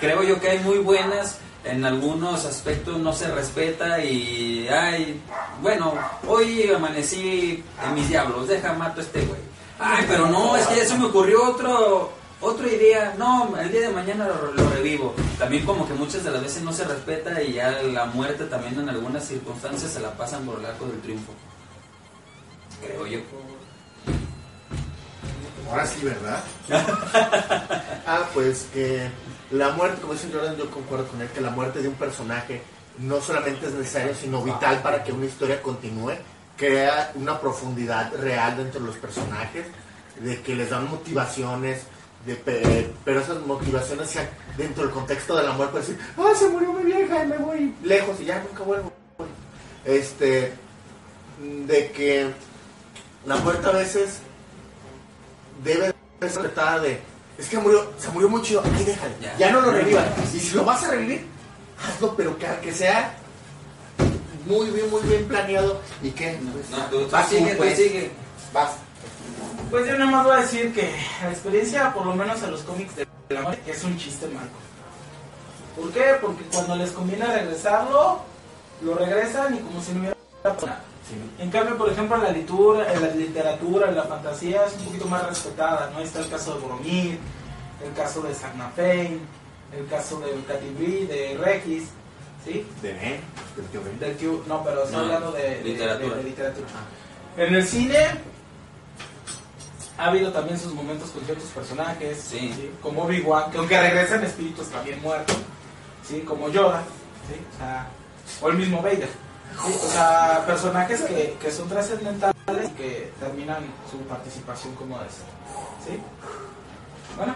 Creo yo que hay muy buenas, en algunos aspectos no se respeta y, ay, bueno, hoy amanecí en mis diablos, deja mato a este güey. Ay, pero no, es que ya se me ocurrió otro, otra idea. No, el día de mañana lo, lo revivo. También como que muchas de las veces no se respeta y ya la muerte también en algunas circunstancias se la pasan por el arco del triunfo. Creo yo. Ahora sí, ¿verdad? ah, pues que la muerte, como dice Jordan, yo concuerdo con él, que la muerte de un personaje no solamente es necesario, sino vital para que una historia continúe. Crea una profundidad real dentro de los personajes, de que les dan motivaciones, de pe- pero esas motivaciones dentro del contexto del amor, pues decir, ah, se murió mi vieja y me voy lejos y ya nunca vuelvo. Este, de que la muerte a veces debe ser tratada de, es que murió, se murió muy chido, aquí déjalo, Ya. no lo revivan. Y si lo vas a revivir, hazlo, pero que, que sea muy bien, muy bien planeado y que pues, No, tú, tú vas sigue, pues, sigue. vas. Pues yo nada más voy a decir que la experiencia, por lo menos en los cómics de la muerte, es un chiste malo. ¿Por qué? Porque cuando les conviene regresarlo, lo regresan y como si no hubiera pasado nada. En cambio, por ejemplo, en la, litura, en la literatura, en la fantasía es un poquito más respetada, ¿no? Ahí está el caso de Boromir, el caso de Sagnafen, el caso de Catibri, de Regis, ¿sí? De Ben, del tío- no, pero estoy No, hablando de, literatura. de- de literatura. En el cine ha habido también sus momentos con ciertos personajes, Sí. como Obi-Wan, que aunque regresan espíritus también muertos, ¿sí? como Yoda, ¿sí? o, sea, o el mismo Vader. ¿sí? O sea, personajes que, que son trascendentales y que terminan su participación como de ser. ¿sí? Bueno,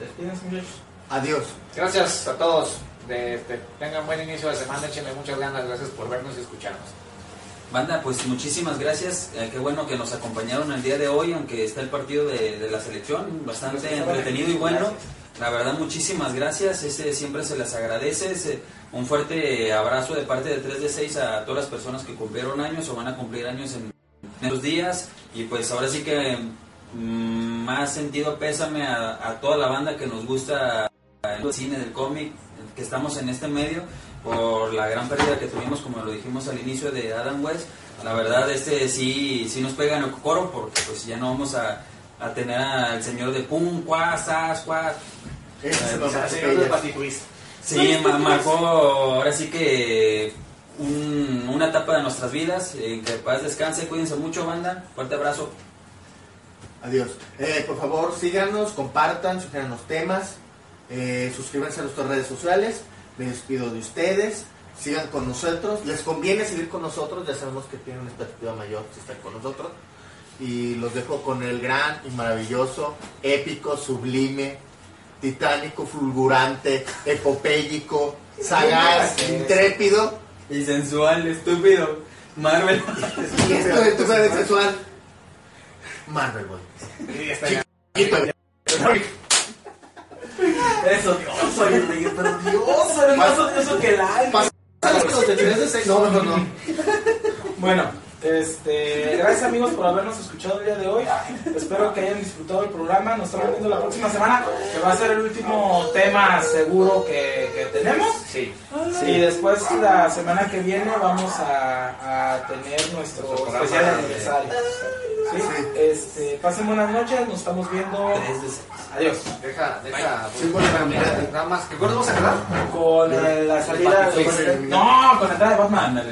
despídense muchachos. Adiós. Gracias a todos. De, este, tengan buen inicio de semana, échenle muchas ganas. Gracias por vernos y escucharnos. Banda, pues muchísimas gracias. Eh, qué bueno que nos acompañaron el día de hoy, aunque está el partido de, de la selección, bastante entretenido y bueno. La verdad, muchísimas gracias. Ese siempre se les agradece. Un fuerte abrazo de parte de 3 de 6 a todas las personas que cumplieron años o van a cumplir años en estos días. Y pues ahora sí que mm, más sentido pésame a, a toda la banda que nos gusta el cine, del cómic, que estamos en este medio, por la gran pérdida que tuvimos, como lo dijimos al inicio de Adam West. La verdad, este sí, sí nos pega en el coro, porque pues ya no vamos a, a tener al señor de pum, cuas, sas, cuas. Patiquiz. Sí, ma- marcó ahora sí que un- una etapa de nuestras vidas. En que paz descanse, cuídense mucho, banda. Fuerte abrazo. Adiós. Eh, por favor, síganos, compartan, sugieran los temas, eh, suscríbanse a nuestras redes sociales. Me despido de ustedes. Sigan con nosotros. Les conviene seguir con nosotros. Ya sabemos que tienen una expectativa mayor si están con nosotros. Y los dejo con el gran y maravilloso, épico, sublime, titánico, fulgurante, epopéyico, sagaz, intrépido. Y sensual, estúpido. Marvel. Y esto de tu sexual. Marvel. Eres odioso, Enrique, pero odioso, eres más odioso que el alma. Pásale los de 3 de 6. No, mejor no. Bueno, este, gracias amigos por habernos escuchado el día de hoy. Espero que hayan disfrutado el programa. Nos estamos viendo la próxima semana, que va a ser el último tema seguro que, que tenemos. Sí. Y después la semana que viene vamos a, a tener nuestro especial aniversario. ¿Sí? Este, pasen buenas noches, nos estamos viendo. Tres de. Adiós. Deja, deja. Símbolo de la unidad. Nada más. ¿Qué acuerdo vamos a quedar? Con eh, la salida de... No, con la entrada de Batman.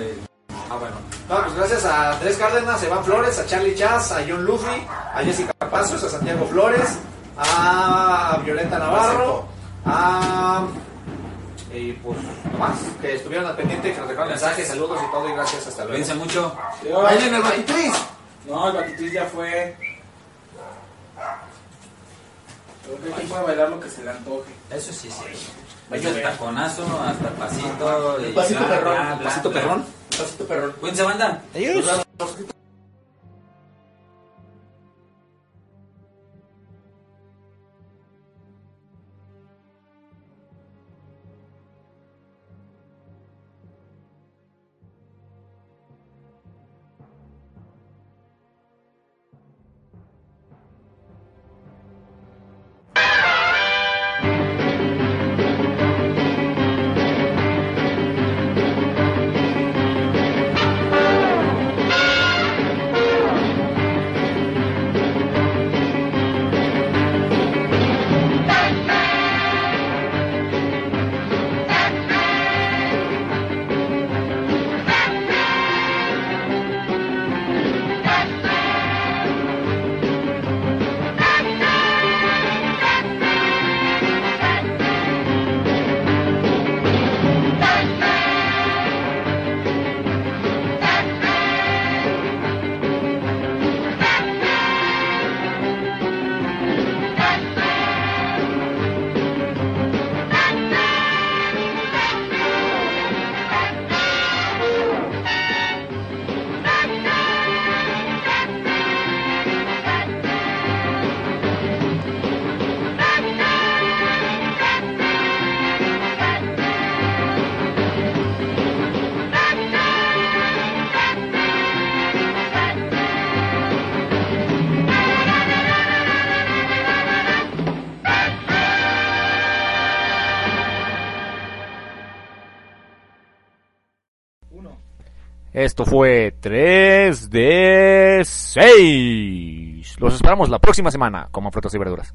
Ah, bueno. No, pues gracias a Andrés Cárdenas, a Iván Flores, a Charlie Chaz, a John Luffy, a Jessica Pazos, a Santiago Flores, a Violeta Navarro, a. Y pues, nomás, que estuvieron al pendiente, que nos dejaron mensajes, saludos y todo, y gracias, hasta luego. Cuídense mucho. Adiós. Bailen el batitris. No, el batitris ya fue. Creo que aquí puede bailar lo que se le antoje. Eso sí, sí. Desde el taconazo hasta el pasito. El y pasito bla, perrón. bla, El bla, pasito bla. perrón. Pasito perrón. Cuídense, banda. Nos vemos. Esto fue 3 de 6. Los esperamos la próxima semana como frutas y verduras.